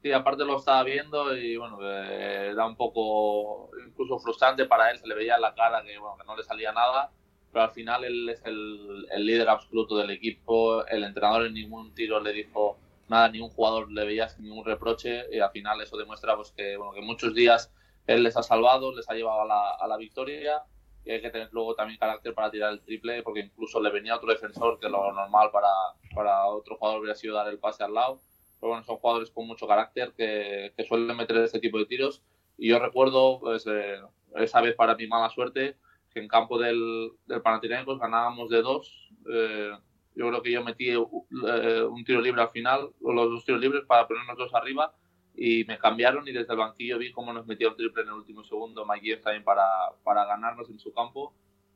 Sí, aparte lo estaba viendo y bueno, era un poco incluso frustrante para él, se le veía en la cara que, bueno, que no le salía nada, pero al final él es el, el, líder absoluto del equipo, el entrenador en ningún tiro le dijo nada, ni un jugador le veía sin ningún reproche y al final eso demuestra pues, que, bueno, que muchos días él les ha salvado, les ha llevado a la, a la victoria y hay que tener luego también carácter para tirar el triple porque incluso le venía otro defensor que lo normal para, para otro jugador hubiera sido dar el pase al lado pero bueno, son jugadores con mucho carácter que, suelen meter este tipo de tiros. Y yo recuerdo pues, eh, esa vez para mi mala suerte que en campo del, del Panathinaikos ganábamos de dos. Eh, yo creo que yo metí eh, un tiro libre al final, o los dos tiros libres para ponernos dos arriba y me cambiaron y desde el banquillo vi cómo nos metía un triple en el último segundo Mike también para, para ganarnos en su campo.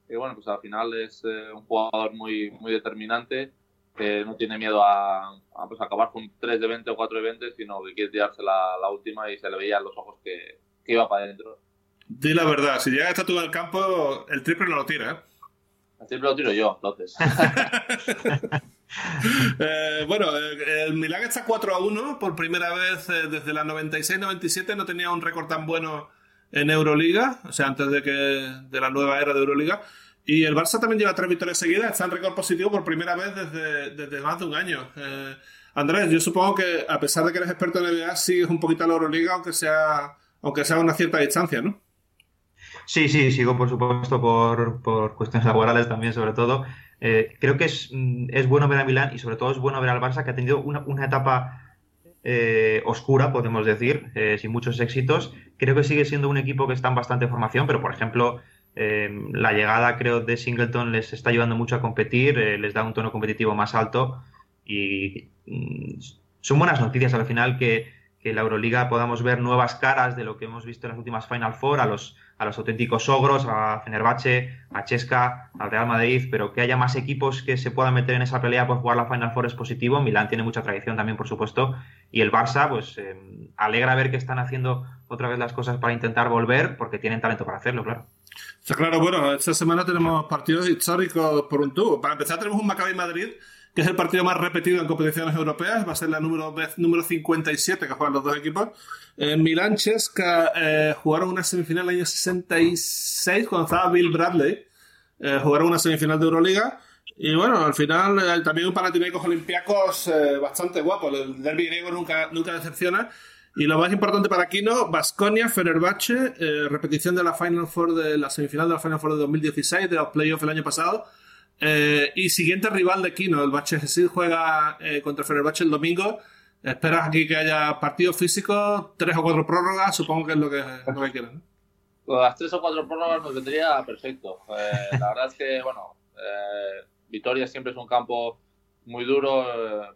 Y bueno, pues al final es un jugador muy, muy determinante que no tiene miedo a, pues, acabar con 3 de 20 o 4 de 20, sino que quiere tirarse la, la última y se le veía en los ojos que, que, iba para adentro. Di la verdad, si llega hasta tú en el campo, el triple no lo tira, ¿eh? El triple lo tiro yo, entonces. eh, bueno, eh, el Milan está 4 a 1 por primera vez eh, desde la 96-97, no tenía un récord tan bueno en Euroliga, o sea, antes de que de la nueva era de Euroliga. Y el Barça también lleva tres victorias seguidas, está en récord positivo por primera vez desde, desde más de un año. Eh, Andrés, yo supongo que a pesar de que eres experto en NBA, sigues un poquito a la Euroliga, aunque sea, aunque sea a una cierta distancia, ¿no? Sí, sí, sigo por supuesto por, por cuestiones laborales también, sobre todo. Eh, creo que es, mm, es, bueno ver a Milán y sobre todo es bueno ver al Barça que ha tenido una, una etapa eh, oscura, podemos decir, sin muchos éxitos. Creo que sigue siendo un equipo que está en bastante formación, pero por ejemplo eh, la llegada, creo, de Singleton les está ayudando mucho a competir, eh, les da un tono competitivo más alto y mm, son buenas noticias al final que, que, la Euroliga podamos ver nuevas caras de lo que hemos visto en las últimas Final Four, a los, a los auténticos ogros, a Fenerbahce, a Chesca, al Real Madrid, pero que haya más equipos que se puedan meter en esa pelea por jugar la Final Four es positivo. Milán tiene mucha tradición también, por supuesto, y el Barça, pues eh, alegra ver que están haciendo otra vez las cosas para intentar volver, porque tienen talento para hacerlo, claro. Claro, bueno, esta semana tenemos partidos históricos por un tubo. Para empezar, tenemos un Maccabi Madrid, que es el partido más repetido en competiciones europeas. Va a ser la número, número 57 que juegan los dos equipos. En Milán, Chesca eh, jugaron una semifinal el año 66 cuando estaba Bill Bradley. Eh, jugaron una semifinal de Euroliga. Y bueno, al final eh, también un Panathinaikos Olympiacos bastante guapo. El derby griego nunca, nunca decepciona. Y lo más importante para Kino, Basconia, Fenerbahce, eh, repetición de la Final Four de la semifinal de la Final Four de 2016, de los playoffs el año pasado. Eh, y siguiente rival de Kino, el Bache juega eh, contra Fenerbahce el domingo. Esperas aquí que haya partidos físicos, tres o cuatro prórrogas, supongo que es lo que, lo que quieren. Las tres o cuatro prórrogas nos vendría perfecto. la verdad es que, bueno, Vitoria siempre es un campo muy duro.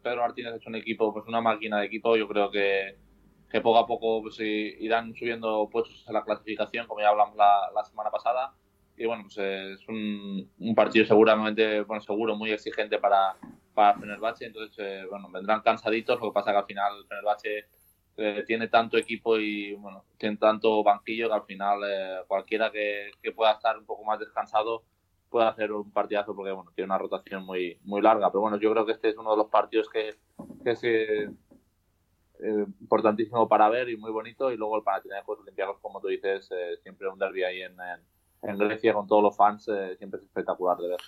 Pedro Martínez es un equipo, pues una máquina de equipo. Yo creo que que poco a poco pues, irán subiendo puestos en la clasificación, como ya hablamos la, semana pasada. Y bueno, pues es un, partido seguramente, bueno, seguro, muy exigente para, para Fenerbahce. Entonces, eh, bueno, vendrán cansaditos. Lo que pasa que al final Fenerbahce eh, tiene tanto equipo y, bueno, tiene tanto banquillo que al final eh, cualquiera que, que, pueda estar un poco más descansado puede hacer un partidazo porque, bueno, tiene una rotación muy, muy larga. Pero bueno, yo creo que este es uno de los partidos que, que se eh, importantísimo para ver y muy bonito. Y luego el Panathinaikos Olympiacos, como tú dices, eh, siempre un derby ahí en, en, Grecia con todos los fans, eh, siempre es espectacular de ver.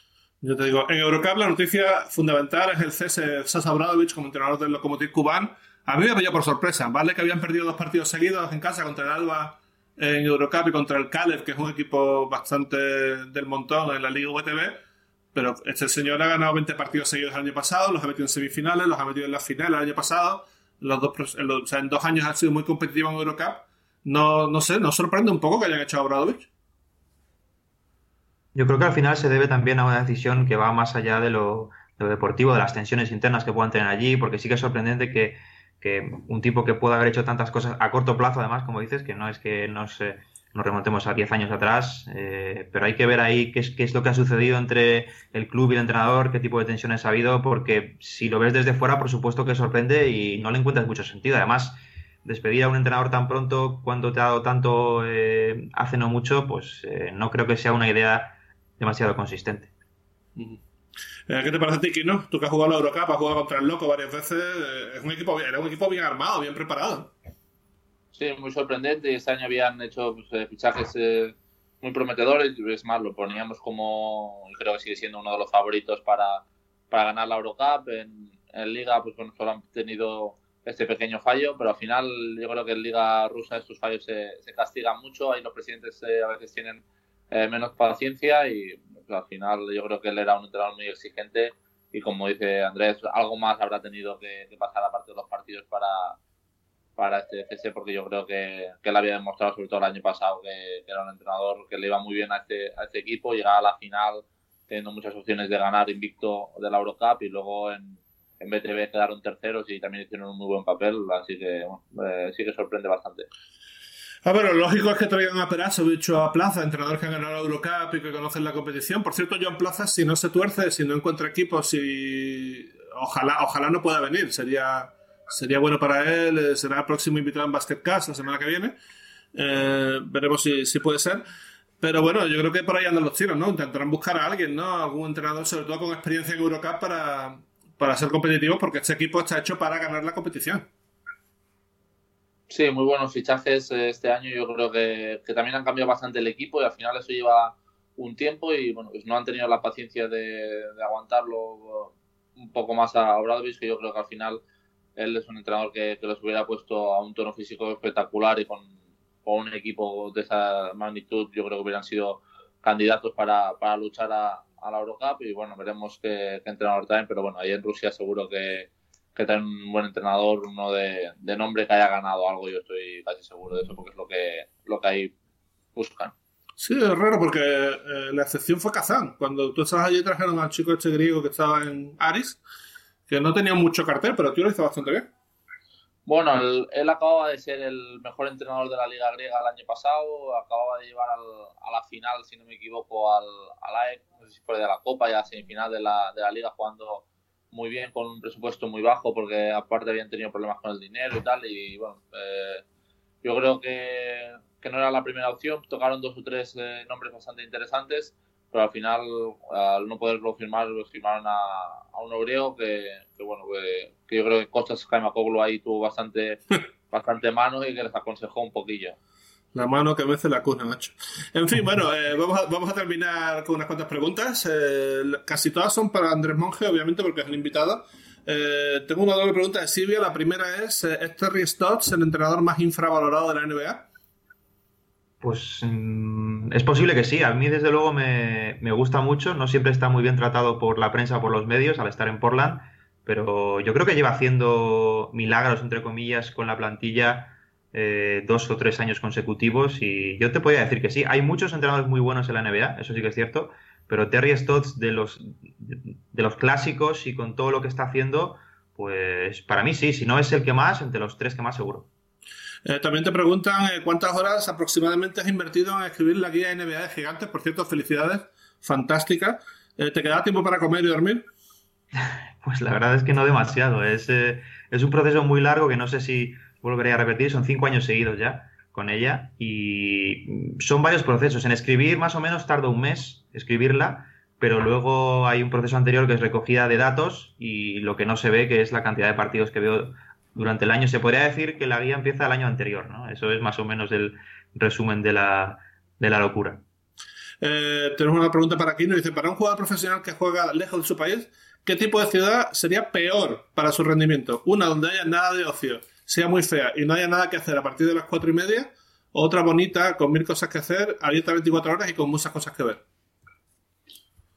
Yo te digo, en Eurocup la noticia fundamental es el cese Sasa Bradovic como entrenador del Lokomotiv Kuban. A mí me pilló por sorpresa, ¿vale? Que habían perdido dos partidos seguidos en casa contra el Alba en Eurocup y contra el Kalev, que es un equipo bastante del montón en la Liga VTB. Pero este señor ha ganado 20 partidos seguidos el año pasado, los ha metido en semifinales, los ha metido en la final el año pasado los dos, en dos años ha sido muy competitivo en Eurocup. No, no sé, ¿nos sorprende un poco que hayan hecho a Obradovic? Yo creo que al final se debe también a una decisión que va más allá de lo, deportivo, de las tensiones internas que puedan tener allí, porque sí que es sorprendente que, que, un tipo que pueda haber hecho tantas cosas a corto plazo, además, como dices, que no es que no se nos remontemos a 10 años atrás, eh, pero hay que ver ahí qué es, qué es lo que ha sucedido entre el club y el entrenador, qué tipo de tensiones ha habido, porque si lo ves desde fuera, por supuesto que sorprende y no le encuentras mucho sentido. Además, despedir a un entrenador tan pronto, cuando te ha dado tanto eh, hace no mucho, pues eh, no creo que sea una idea demasiado consistente. ¿Qué te parece a ti, Kino? Tú que has jugado la Eurocup, has jugado contra el Loco varias veces, es un equipo, era un equipo bien armado, bien preparado. Sí, muy sorprendente. Este año habían hecho pues, eh, fichajes eh, muy prometedores. Es más, lo poníamos como, creo que sigue siendo uno de los favoritos para, para ganar la Eurocup. En, en Liga, pues bueno, solo han tenido este pequeño fallo, pero al final yo creo que en Liga Rusa estos fallos se, castigan mucho. Ahí los presidentes eh, a veces tienen menos paciencia y pues, al final yo creo que él era un entrenador muy exigente y como dice Andrés, algo más habrá tenido que, que pasar aparte de los partidos para para este FC porque yo creo que, que él había demostrado sobre todo el año pasado que, era un entrenador que le iba muy bien a este, a este equipo, llegaba a la final teniendo muchas opciones de ganar invicto de la Eurocup y luego en, en BTV quedaron terceros y también hicieron un muy buen papel, así que eh, sí que sorprende bastante. Ah, bueno, lógico es que traigan a Perasovic o a Plaza, entrenadores que han ganado la Eurocup y que conocen la competición. Por cierto, John Plaza, si no se tuerce, si no encuentra equipo, si ojalá, ojalá no pueda venir, sería sería bueno para él, eh, será el próximo invitado en Basketcast la semana que viene. Eh, veremos si, si, puede ser. Pero bueno, yo creo que por ahí andan los tiros, ¿no? Intentarán buscar a alguien, ¿no? Algún entrenador, sobre todo con experiencia en Eurocup, para, para ser competitivo, porque este equipo está hecho para ganar la competición. Sí, muy buenos fichajes eh, este año. Yo creo que, que, también han cambiado bastante el equipo y al final eso lleva un tiempo y bueno, pues no han tenido la paciencia de, de aguantarlo un poco más a Obradovic, que yo creo que al final él es un entrenador que, los hubiera puesto a un tono físico espectacular y con, un equipo de esa magnitud yo creo que hubieran sido candidatos para, luchar a, la Eurocup y bueno, veremos qué, entrenador traen, pero bueno, ahí en Rusia seguro que, que traen un buen entrenador, uno de, nombre que haya ganado algo, yo estoy casi seguro de eso porque es lo que, lo que ahí buscan. Sí, es raro porque eh, la excepción fue Kazán. Cuando tú estabas allí trajeron al chico este griego que estaba en Aris que no tenía mucho cartel, pero tú lo hizo bastante bien. Bueno, él, acababa de ser el mejor entrenador de la Liga Griega el año pasado, acababa de llevar a la final, si no me equivoco, al, al AEC, no sé si fue de la Copa y a la semifinal de la, de la Liga jugando muy bien, con un presupuesto muy bajo, porque aparte habían tenido problemas con el dinero y tal, y bueno, eh, yo creo que, que, no era la primera opción, tocaron dos o tres eh, nombres bastante interesantes, pero al final, al no poderlo firmar, lo firmaron a, a un obreo que, que bueno, que, yo creo que Costas Kaimakoglu ahí tuvo bastante, bastante mano y que les aconsejó un poquillo. La mano que mece la cuna, macho. En fin, bueno, eh, vamos, a, vamos a terminar con unas cuantas preguntas. Eh, casi todas son para Andrés Monge, obviamente, porque es el invitado. Eh, tengo una doble pregunta de Silvia. La primera es, eh, ¿es Terry Stotts el entrenador más infravalorado de la NBA? Pues mm, es posible que sí. A mí, desde luego, me, me, gusta mucho. No siempre está muy bien tratado por la prensa por los medios al estar en Portland. Pero yo creo que lleva haciendo milagros, entre comillas, con la plantilla eh, dos o tres años consecutivos. Y yo te podría decir que sí. Hay muchos entrenadores muy buenos en la NBA, eso sí que es cierto. Pero Terry Stotts, de los, de los clásicos y con todo lo que está haciendo, pues para mí sí. Si no es el que más, entre los tres que más seguro. Eh, también te preguntan eh, cuántas horas aproximadamente has invertido en escribir la guía NBA de gigantes. Por cierto, felicidades, fantástica. Eh, ¿Te queda tiempo para comer y dormir? Pues la verdad es que no demasiado. Es, es un proceso muy largo que no sé si volveré a repetir. Son cinco años seguidos ya con ella y son varios procesos. En escribir más o menos tarda un mes escribirla, pero luego hay un proceso anterior que es recogida de datos y lo que no se ve que es la cantidad de partidos que veo durante el año. Se podría decir que la guía empieza el año anterior, ¿no? Eso es más o menos el resumen de la, de la locura. Eh, tenemos una pregunta para aquí, nos dice, para un jugador profesional que juega lejos de su país, ¿qué tipo de ciudad sería peor para su rendimiento? Una donde haya nada de ocio, sea muy fea y no haya nada que hacer a partir de las cuatro y media, otra bonita, con mil cosas que hacer, abierta 24 horas y con muchas cosas que ver.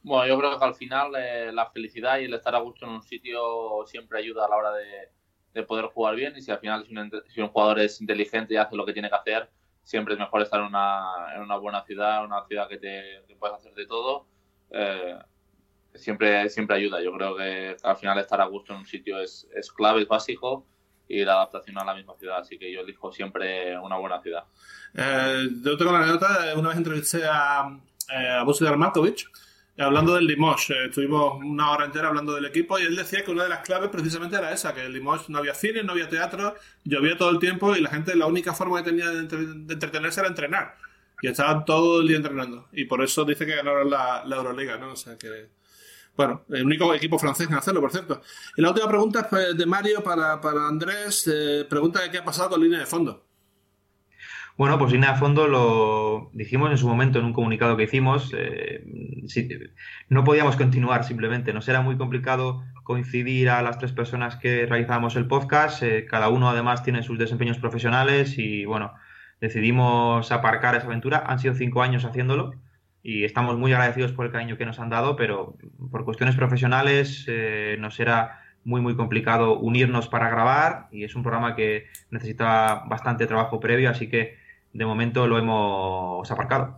Bueno, yo creo que al final eh, la felicidad y el estar a gusto en un sitio siempre ayuda a la hora de, de poder jugar bien y si al final si un, jugador es inteligente y hace lo que tiene que hacer, siempre es mejor estar en una, en una buena ciudad, una ciudad que te, puedas hacer de todo. Eh, siempre, siempre ayuda. Yo creo que al final estar a gusto en un sitio es, es clave, es básico y la adaptación a la misma ciudad. Así que yo elijo siempre una buena ciudad. Eh, yo tengo la anécdota, una vez entrevisté a, eh, a Busidar Markovic hablando del Limoges, eh, estuvimos una hora entera hablando del equipo y él decía que una de las claves precisamente era esa, que en Limoges no había cine, no había teatro, llovía todo el tiempo y la gente la única forma que tenía de, entretenerse era entrenar. Y estaban todo el día entrenando. Y por eso dice que ganaron la, Euroliga, ¿no? O sea que... Bueno, el único equipo francés en hacerlo, por cierto. Y la última pregunta es de Mario para, para Andrés. Eh, pregunta de qué ha pasado con línea de fondo. Bueno, pues línea de fondo lo dijimos en su momento en un comunicado que hicimos. Eh, no podíamos continuar simplemente. Nos era muy complicado coincidir a las tres personas que realizábamos el podcast. Eh, cada uno además tiene sus desempeños profesionales y bueno, decidimos aparcar esa aventura. Han sido cinco años haciéndolo y estamos muy agradecidos por el cariño que nos han dado, pero por cuestiones profesionales eh, nos era muy muy complicado unirnos para grabar y es un programa que necesita bastante trabajo previo, así que de momento lo hemos aparcado.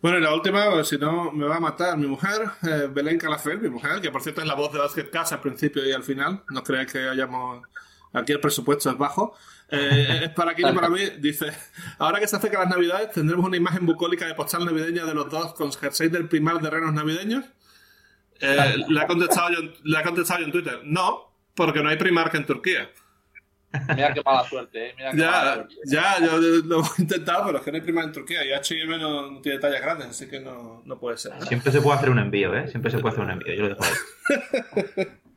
Bueno, y la última, si no me va a matar mi mujer, eh, Belén Calafel, mi mujer, que por cierto es la voz de Basket Casa al principio y al final. No creáis que hayamos. Aquí el presupuesto es bajo. Eh, es para aquí y para mí. Dice: Ahora que se acercan las Navidades, tendremos una imagen bucólica de postal navideña de los dos con jersey del primar de renos navideños. Eh, le, ha contestado yo, le ha contestado yo en Twitter: No, porque no hay Primark en Turquía. Mira qué mala suerte, ¿eh? Mira qué ya, mala suerte. ya, yo lo he intentado, pero es que no hay prima en Turquía y HM no, tiene tallas grandes, así que no, no puede ser. Siempre se puede hacer un envío, ¿eh? Siempre se puede hacer un envío, yo lo dejo ahí.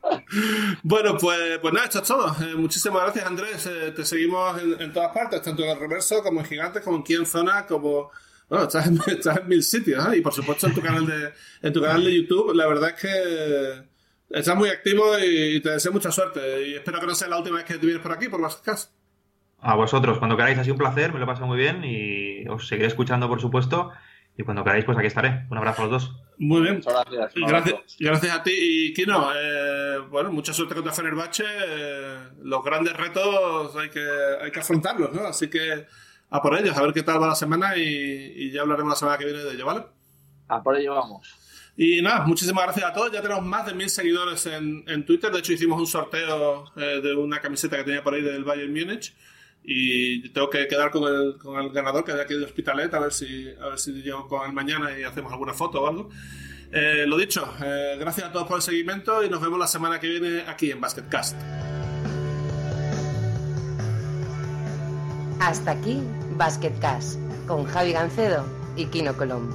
bueno, pues, pues nada, esto es todo. Eh, muchísimas gracias, Andrés. Eh, te seguimos en, en, todas partes, tanto en el reverso como en Gigantes, como aquí en Zona, como. Bueno, estás en, estás en mil sitios, ¿eh? Y por supuesto en tu canal de, en tu canal de YouTube. La verdad es que Estás muy activo y te deseo mucha suerte. Y espero que no sea la última vez que te vienes por aquí, por las casas. A vosotros, cuando queráis, ha sido un placer, me lo he pasado muy bien y os seguiré escuchando, por supuesto. Y cuando queráis, pues aquí estaré. Un abrazo a los dos. Muy bien. Muchas gracias. Gracias, gracias a ti. Y Kino, eh, bueno, mucha suerte contra Fenerbahce. Eh, los grandes retos hay que, hay que afrontarlos, ¿no? Así que a por ellos, a ver qué tal va la semana y, y ya hablaremos la semana que viene de ello, ¿vale? A por ello vamos. Y nada, muchísimas gracias a todos. Ya tenemos más de mil seguidores en, en Twitter. De hecho, hicimos un sorteo eh, de una camiseta que tenía por ahí del Bayern Múnich. Y tengo que quedar con el, con el ganador, que es de aquí de Hospitalet, a ver si, a ver si llego con él mañana y hacemos alguna foto o algo. Eh, lo dicho, eh, gracias a todos por el seguimiento y nos vemos la semana que viene aquí en Basketcast. Hasta aquí Basketcast con Javi Gancedo y Kino Colombo.